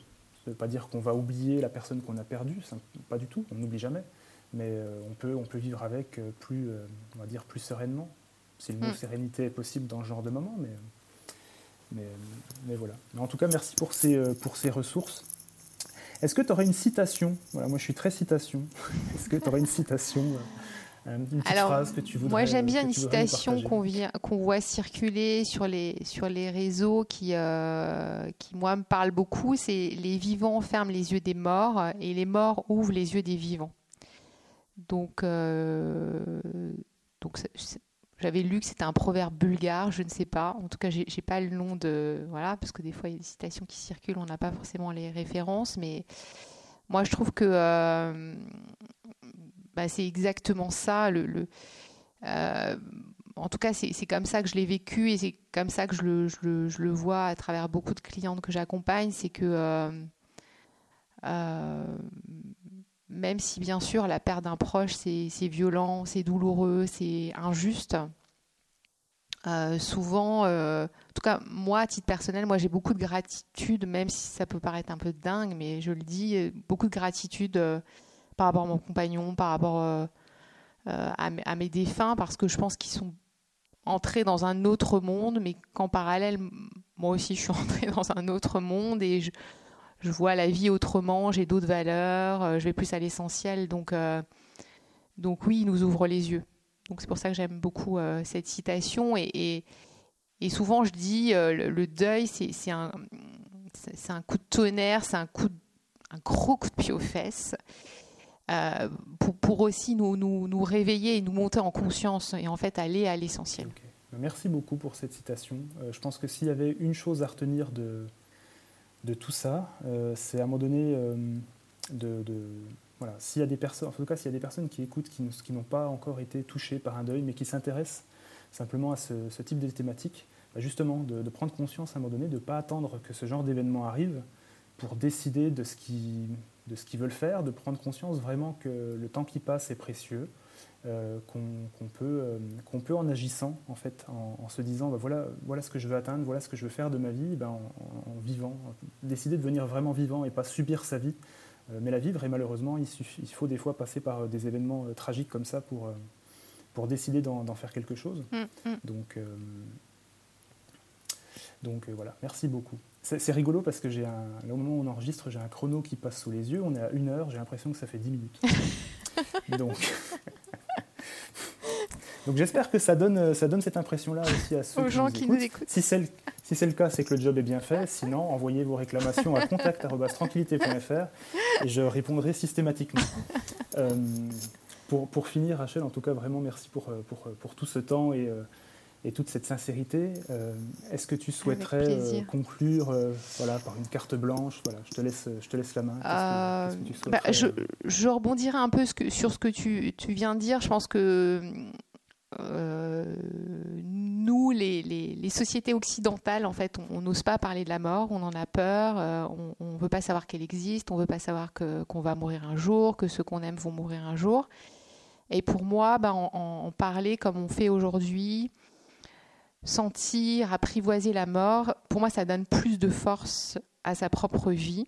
Ça ne veut pas dire qu'on va oublier la personne qu'on a perdue, pas du tout, on n'oublie jamais, mais on, peut, on peut vivre avec plus, on va dire plus sereinement, si le mot mm. sérénité est possible dans ce genre de moment, mais, mais, mais voilà. en tout cas, merci pour ces, pour ces ressources. Est-ce que tu aurais une citation? Voilà, moi je suis très citation. Est-ce que tu aurais une citation? euh, une petite phrase que tu voudrais, Moi, j'aime bien une citation qu'on voit circuler sur les, sur les réseaux qui, euh, qui, moi, me parle beaucoup. C'est Les vivants ferment les yeux des morts et les morts ouvrent les yeux des vivants. Donc, euh, donc j'avais lu que c'était un proverbe bulgare, je ne sais pas. En tout cas, j'ai pas le nom de voilà, parce que des fois il y a des citations qui circulent, on n'a pas forcément les références, mais moi je trouve que euh, c'est exactement ça. Euh, en tout cas, c'est comme ça que je l'ai vécu et c'est comme ça que je le, vois à travers beaucoup de clientes que j'accompagne, c'est que euh, même si bien sûr la perte d'un proche c'est violent, c'est douloureux, c'est injuste. Euh, souvent, euh, en tout cas moi à titre personnel, moi j'ai beaucoup de gratitude, même si ça peut paraître un peu dingue, mais je le dis, euh, beaucoup de gratitude par rapport à mon compagnon, par rapport à, mes défunts, parce que je pense qu'ils sont entrés dans un autre monde, mais qu'en parallèle, moi aussi je suis entrée dans un autre monde et je, vois la vie autrement, j'ai d'autres valeurs, euh, je vais plus à l'essentiel. Donc, euh, donc oui, il nous ouvre les yeux. Donc c'est pour ça que j'aime beaucoup euh, cette citation. Et, souvent, je dis, le, deuil, c'est un, un coup de tonnerre, c'est un, coup un gros coup de pied aux fesses. Pour, pour, aussi nous, réveiller et nous monter en conscience et en fait aller à l'essentiel. Merci beaucoup pour cette citation. je pense que s'il y avait une chose à retenir de, tout ça, euh, c'est à un moment donné euh, de, voilà, s'il y a des personnes, en tout cas s'il y a des personnes qui écoutent, qui, n'ont pas encore été touchées par un deuil, mais qui s'intéressent simplement à ce, type de thématique, bah, justement de, prendre conscience à un moment donné, de ne pas attendre que ce genre d'événement arrive pour décider de ce qu'ils veulent faire, de prendre conscience vraiment que le temps qui passe est précieux, euh, qu'on peut, euh, qu'on peut en agissant, en fait, en, se disant bah, voilà, voilà ce que je veux atteindre, voilà ce que je veux faire de ma vie, ben, en, vivant, décider de devenir vraiment vivant et pas subir sa vie, euh, mais la vivre. Et malheureusement, il, suffit, il faut des fois passer par des événements tragiques comme ça pour, pour décider d'en faire quelque chose. Mm, mm. Donc, donc voilà, merci beaucoup. C'est rigolo parce que j'ai un, au moment où on enregistre, j'ai un chrono qui passe sous les yeux. On est à une heure, j'ai l'impression que ça fait dix minutes. donc, donc j'espère que ça donne, ça donne cette impression-là aussi à ceux Aux gens qui nous écoutent. Si c'est le, si le cas, c'est que le job est bien fait. Sinon, envoyez vos réclamations à contact.tranquillité.fr et je répondrai systématiquement. Euh, pour, pour, finir, Rachel, en tout cas, vraiment merci pour, pour, pour tout ce temps et, euh, et toute cette sincérité. Euh, est-ce que tu souhaiterais conclure voilà, par une carte blanche voilà, je, te laisse, je te laisse la main. bah, je, je, rebondirai un peu sur ce que tu, tu viens de dire. Je pense que euh, nous, les, sociétés occidentales, en fait, on n'ose pas parler de la mort, on en a peur, euh, on ne veut pas savoir qu'elle existe, on ne veut pas savoir qu'on va mourir un jour, que ceux qu'on aime vont mourir un jour. Et pour moi, ben, en, parler comme on fait aujourd'hui, sentir, apprivoiser la mort, pour moi, ça donne plus de force à sa propre vie.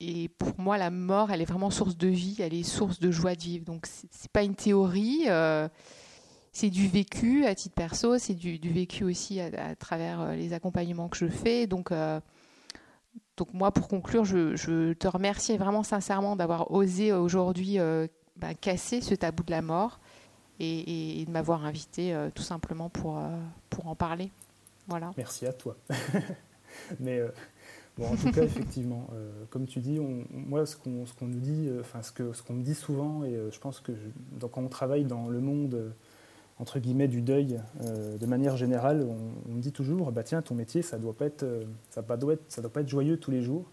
Et pour moi, la mort, elle est vraiment source de vie, elle est source de joie de vivre. Donc, c'est pas une théorie. Euh, c'est du vécu à titre perso, c'est du, vécu aussi à, travers euh, les accompagnements que je fais. Donc, euh, donc moi, pour conclure, je, te remercie vraiment sincèrement d'avoir osé aujourd'hui bah, casser ce tabou de la mort et, de m'avoir invité tout simplement pour, pour en parler. Voilà. Merci à toi. Mais bon, en tout cas, effectivement, comme tu dis, moi, ce qu'on nous dit, enfin, ce qu'on ce qu'on me dit souvent, et je pense que donc, quand on travaille dans le monde entre guillemets du deuil euh, de manière générale, on, me dit toujours bah tiens ton métier ça doit pas être euh, ça doit être ça doit pas être joyeux tous les jours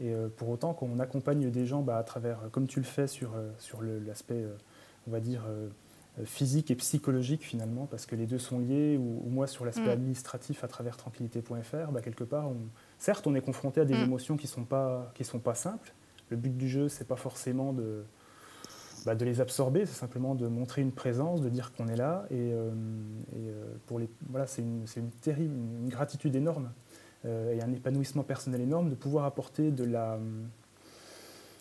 et euh, pour autant quand on accompagne des gens bah, à travers comme tu le fais sur sur l'aspect on va dire physique et psychologique finalement parce que les deux sont liés ou, moi sur l'aspect mm. administratif à travers tranquillité.fr bah, quelque part certes on est confronté à des mm. émotions qui sont pas qui sont pas simples le but du jeu c'est pas forcément de bah, de les absorber, c'est simplement de montrer une présence, de dire qu'on est là. Et, pour les, voilà, c'est une, une, terrible, une gratitude énorme et un épanouissement personnel énorme de pouvoir apporter de la,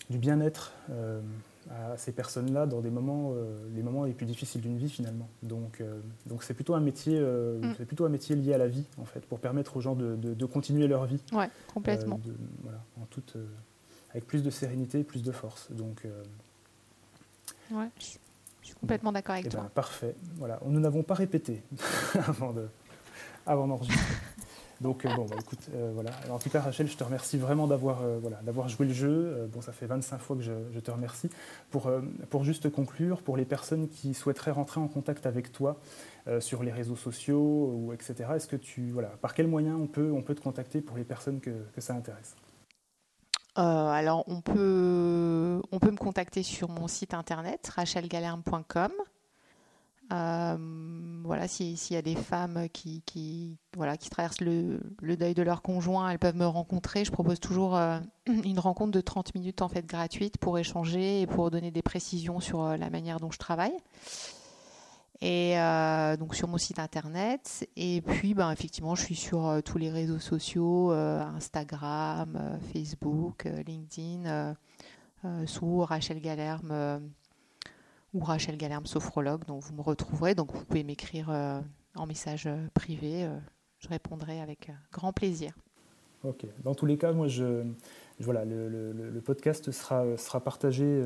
du bien-être à ces personnes-là dans des moments, euh, les moments les plus difficiles d'une vie finalement. Donc, euh, donc c'est plutôt un métier, euh, mm. c'est plutôt un métier lié à la vie en fait, pour permettre aux gens de, de, continuer leur vie. Ouais, complètement. voilà, en toute, avec plus de sérénité, plus de force. Donc. ouais, je suis complètement d'accord avec eh toi. Ben, parfait. Voilà, nous n'avons pas répété avant de, avant d'enregistrer. Donc euh, bon, bah, écoute, euh, voilà. en tout cas, Rachel, je te remercie vraiment d'avoir euh, voilà, d'avoir joué le jeu. bon, ça fait 25 fois que je, te remercie. Pour, pour juste conclure, pour les personnes qui souhaiteraient rentrer en contact avec toi sur les réseaux sociaux ou etc. Est-ce que tu voilà, par quels moyens on peut on peut te contacter pour les personnes que, que ça intéresse? Alors, on peut, on peut me contacter sur mon site internet rachelgalerme.com. Euh, voilà, s'il y a des femmes qui, voilà, qui traversent le, le, deuil de leur conjoint, elles peuvent me rencontrer. Je propose toujours euh, une rencontre de 30 minutes en fait gratuite pour échanger et pour donner des précisions sur euh, la manière dont je travaille. Et donc sur mon site internet. Et puis, ben, effectivement, je suis sur tous les réseaux sociaux, Instagram, Facebook, LinkedIn, sous Rachel Galerme ou Rachel Galerme sophrologue, donc vous me retrouverez. Donc vous pouvez m'écrire euh, en message euh, privé, euh, je répondrai avec grand plaisir. Ok. Dans tous les cas, moi, je, voilà, le, podcast sera, sera partagé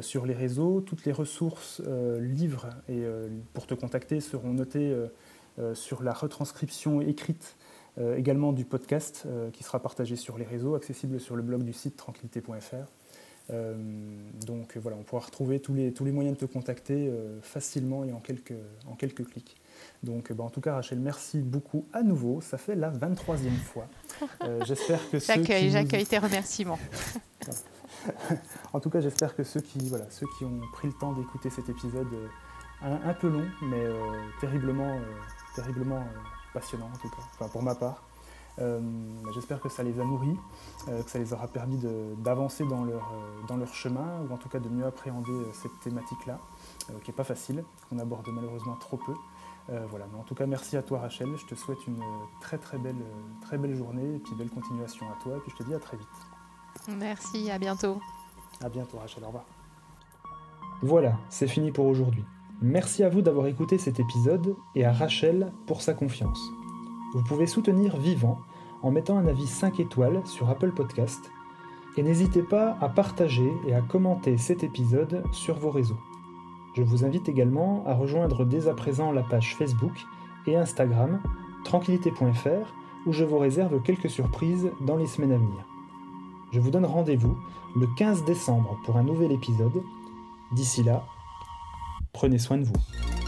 sur les réseaux. Toutes les ressources, livres et pour te contacter seront notées sur la retranscription écrite également du podcast qui sera partagé sur les réseaux, accessible sur le blog du site tranquillité.fr. Euh, donc voilà, on pourra retrouver tous les, tous les moyens de te contacter euh, facilement et en quelques, en quelques clics. Donc bah, en tout cas Rachel, merci beaucoup à nouveau. Ça fait la 23e fois. Euh, j'espère que J'accueille, j'accueille tes remerciements. en tout cas, j'espère que ceux qui, voilà, ceux qui ont pris le temps d'écouter cet épisode un, peu long, mais terriblement, terriblement passionnant en tout cas, enfin, pour ma part, j'espère que ça les a nourris, euh, que ça les aura permis d'avancer dans leur, euh, dans leur chemin, ou en tout cas de mieux appréhender cette thématique-là, qui n'est pas facile, qu'on aborde malheureusement trop peu. voilà. Mais en tout cas, merci à toi Rachel. Je te souhaite une très très belle, très belle journée et puis belle continuation à toi. Et puis je te dis à très vite. Merci, à bientôt. À bientôt Rachel, au revoir. Voilà, c'est fini pour aujourd'hui. Merci à vous d'avoir écouté cet épisode et à Rachel pour sa confiance. Vous pouvez soutenir Vivant en mettant un avis 5 étoiles sur Apple Podcast et n'hésitez pas à partager et à commenter cet épisode sur vos réseaux. Je vous invite également à rejoindre dès à présent la page Facebook et Instagram tranquillité.fr où je vous réserve quelques surprises dans les semaines à venir. Je vous donne rendez-vous le 15 décembre pour un nouvel épisode. D'ici là, prenez soin de vous.